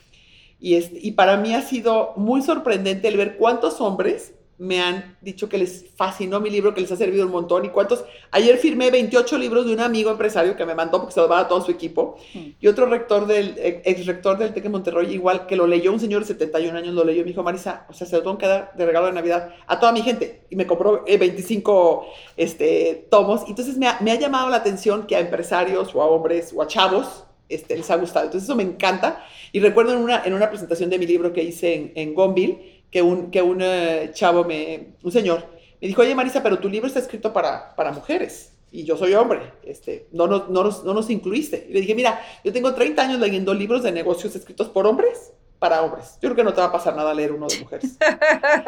S2: Y, y para mí ha sido muy sorprendente el ver cuántos hombres me han dicho que les fascinó mi libro, que les ha servido un montón. Y cuántos. Ayer firmé 28 libros de un amigo empresario que me mandó porque se lo va a todo su equipo. Y otro rector del, ex rector del TEC de Monterrey, igual que lo leyó un señor de 71 años, lo leyó. Me dijo, Marisa, o sea, se lo tengo que dar de regalo de Navidad a toda mi gente. Y me compró 25 eh, este, tomos. Entonces me ha, me ha llamado la atención que a empresarios o a hombres o a chavos este, les ha gustado. Entonces eso me encanta. Y recuerdo en una, en una presentación de mi libro que hice en, en Gonville, que un, que un eh, chavo, me, un señor, me dijo, oye Marisa, pero tu libro está escrito para, para mujeres. Y yo soy hombre, este, no, no, no, nos, no nos incluiste. Y le dije, mira, yo tengo 30 años leyendo libros de negocios escritos por hombres para hombres. Yo creo que no te va a pasar nada leer uno de mujeres.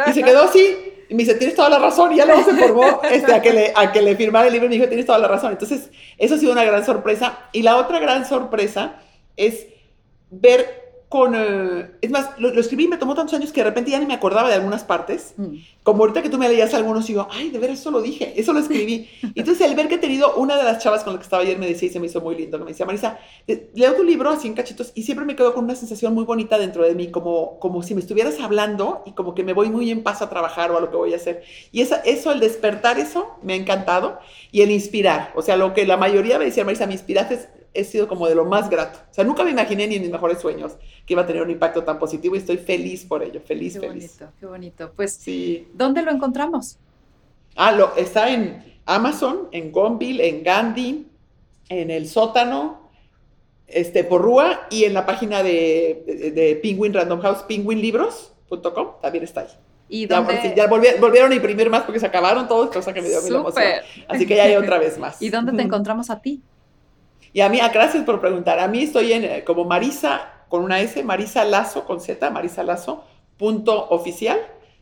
S2: Y se quedó así. Y me dice, tienes toda la razón. Y ya luego se formó este, a, que le, a que le firmara el libro y me dijo, tienes toda la razón. Entonces, eso ha sido una gran sorpresa. Y la otra gran sorpresa es ver con... Eh, es más, lo, escribí y me tomó tantos años que de repente ya ni me acordaba de algunas partes. Mm. Como ahorita que tú me leías algunos digo, ay, de ver, eso lo dije, eso lo escribí. (laughs) entonces el ver que he tenido una de las chavas con la que estaba ayer me decía y se me hizo muy lindo, me decía, Marisa, eh, leo tu libro así en cachitos y siempre me quedo con una sensación muy bonita dentro de mí, como, como si me estuvieras hablando y como que me voy muy en paz a trabajar o a lo que voy a hacer. Y esa, eso, el despertar eso, me ha encantado. Y el inspirar, o sea, lo que la mayoría me decía, Marisa, me inspiraste he sido como de lo más grato. O sea, nunca me imaginé ni en mis mejores sueños que iba a tener un impacto tan positivo y estoy feliz por ello, feliz,
S1: qué
S2: feliz.
S1: Bonito, qué bonito. Pues, sí. ¿dónde lo encontramos?
S2: Ah, lo, está en Amazon, en Gonville, en Gandhi, en el sótano, este, por Rúa y en la página de, de, Penguin Random House, penguinlibros.com, también está ahí. ¿Y ya, ya volvieron, a imprimir más porque se acabaron todos, cosa que me dio mil emoción. Así que ya hay otra vez más. (laughs)
S1: ¿Y dónde te encontramos a ti?
S2: Y a mí, ah, gracias por preguntar. A mí estoy en, eh, como Marisa, con una S, Marisa Lazo, con Z, Marisa Lazo, punto oficial.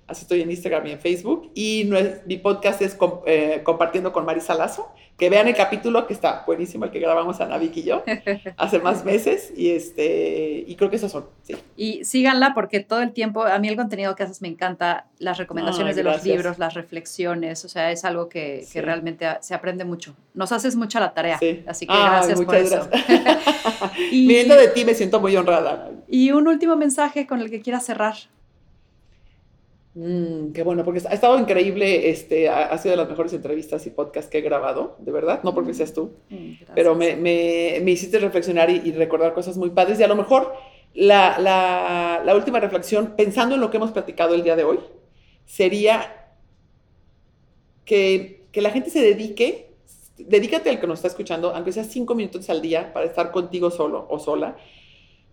S2: Así estoy en Instagram y en Facebook. Y mi podcast es eh, Compartiendo con Marisa Lazo. Que vean el capítulo que está buenísimo, el que grabamos Ana Vicky y yo (laughs) hace más meses. Y, este, y creo que esos son. Sí.
S1: Y síganla porque todo el tiempo, a mí el contenido que haces me encanta, las recomendaciones de los libros, las reflexiones, o sea, es algo que, que, realmente se aprende mucho. Nos haces mucha la tarea. Así que gracias por eso. (laughs) (laughs)
S2: y, Viendo de ti me siento muy honrada.
S1: Y un último mensaje con el que quieras cerrar.
S2: Mm, qué bueno, porque ha estado increíble, este, ha, sido de las mejores entrevistas y podcasts que he grabado, de verdad, no porque mm, seas tú, mm, pero me, me, me, hiciste reflexionar y, recordar cosas muy padres. Y a lo mejor la, la, la, última reflexión, pensando en lo que hemos platicado el día de hoy, sería que, que la gente se dedique, dedícate al que nos está escuchando, aunque sea cinco minutos al día para estar contigo solo o sola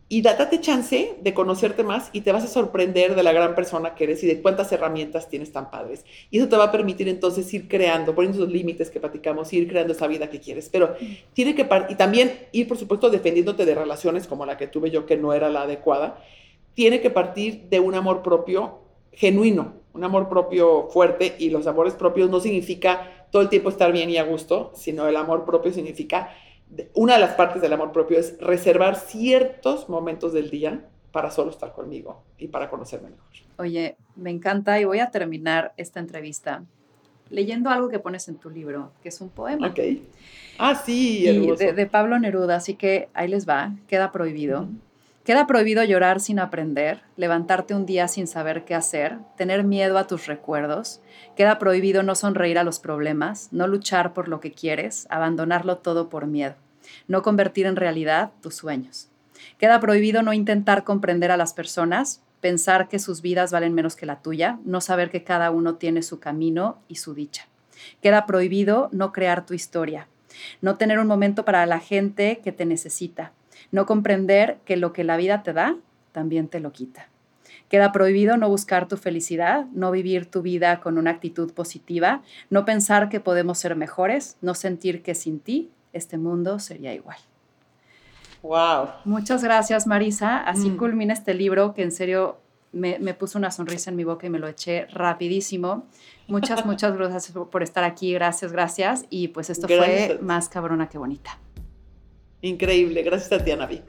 S2: y date chance de conocerte más y te vas a sorprender de la gran persona que eres y de cuántas herramientas tienes tan padres. Y eso te va a permitir entonces ir creando, poniendo esos límites que platicamos, ir creando esa vida que quieres. Pero tiene que, y también ir, por supuesto, defendiéndote de relaciones como la que tuve yo, que no era la adecuada. Tiene que partir de un amor propio genuino, un amor propio fuerte y los amores propios no significa todo el tiempo estar bien y a gusto, sino el amor propio significa una de las partes del amor propio es reservar ciertos momentos del día para solo estar conmigo y para conocerme mejor.
S1: Oye, me encanta y voy a terminar esta entrevista leyendo algo que pones en tu libro, que es un poema.
S2: Ok. Ah, sí,
S1: de, de, Pablo Neruda, así que ahí les va, queda prohibido. Queda prohibido llorar sin aprender, levantarte un día sin saber qué hacer, tener miedo a tus recuerdos. Queda prohibido no sonreír a los problemas, no luchar por lo que quieres, abandonarlo todo por miedo, no convertir en realidad tus sueños. Queda prohibido no intentar comprender a las personas, pensar que sus vidas valen menos que la tuya, no saber que cada uno tiene su camino y su dicha. Queda prohibido no crear tu historia, no tener un momento para la gente que te necesita, no comprender que lo que la vida te da, también te lo quita. Queda prohibido no buscar tu felicidad, no vivir tu vida con una actitud positiva, no pensar que podemos ser mejores, no sentir que sin ti este mundo sería igual.
S2: Wow.
S1: Muchas gracias, Marisa. Así mm. culmina este libro que en serio me, puso una sonrisa en mi boca y me lo eché rapidísimo. Muchas, (laughs) muchas gracias por estar aquí. Gracias, gracias. Y pues esto fue más cabrona que bonita.
S2: Increíble. Gracias a ti, Anavi.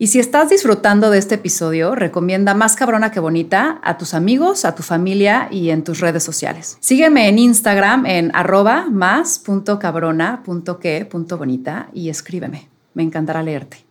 S1: Y si estás disfrutando de este episodio, recomienda Más Cabrona que Bonita a tus amigos, a tu familia y en tus redes sociales. Sígueme en Instagram en arroba más.cabrona.que.bonita y escríbeme. Me encantará leerte.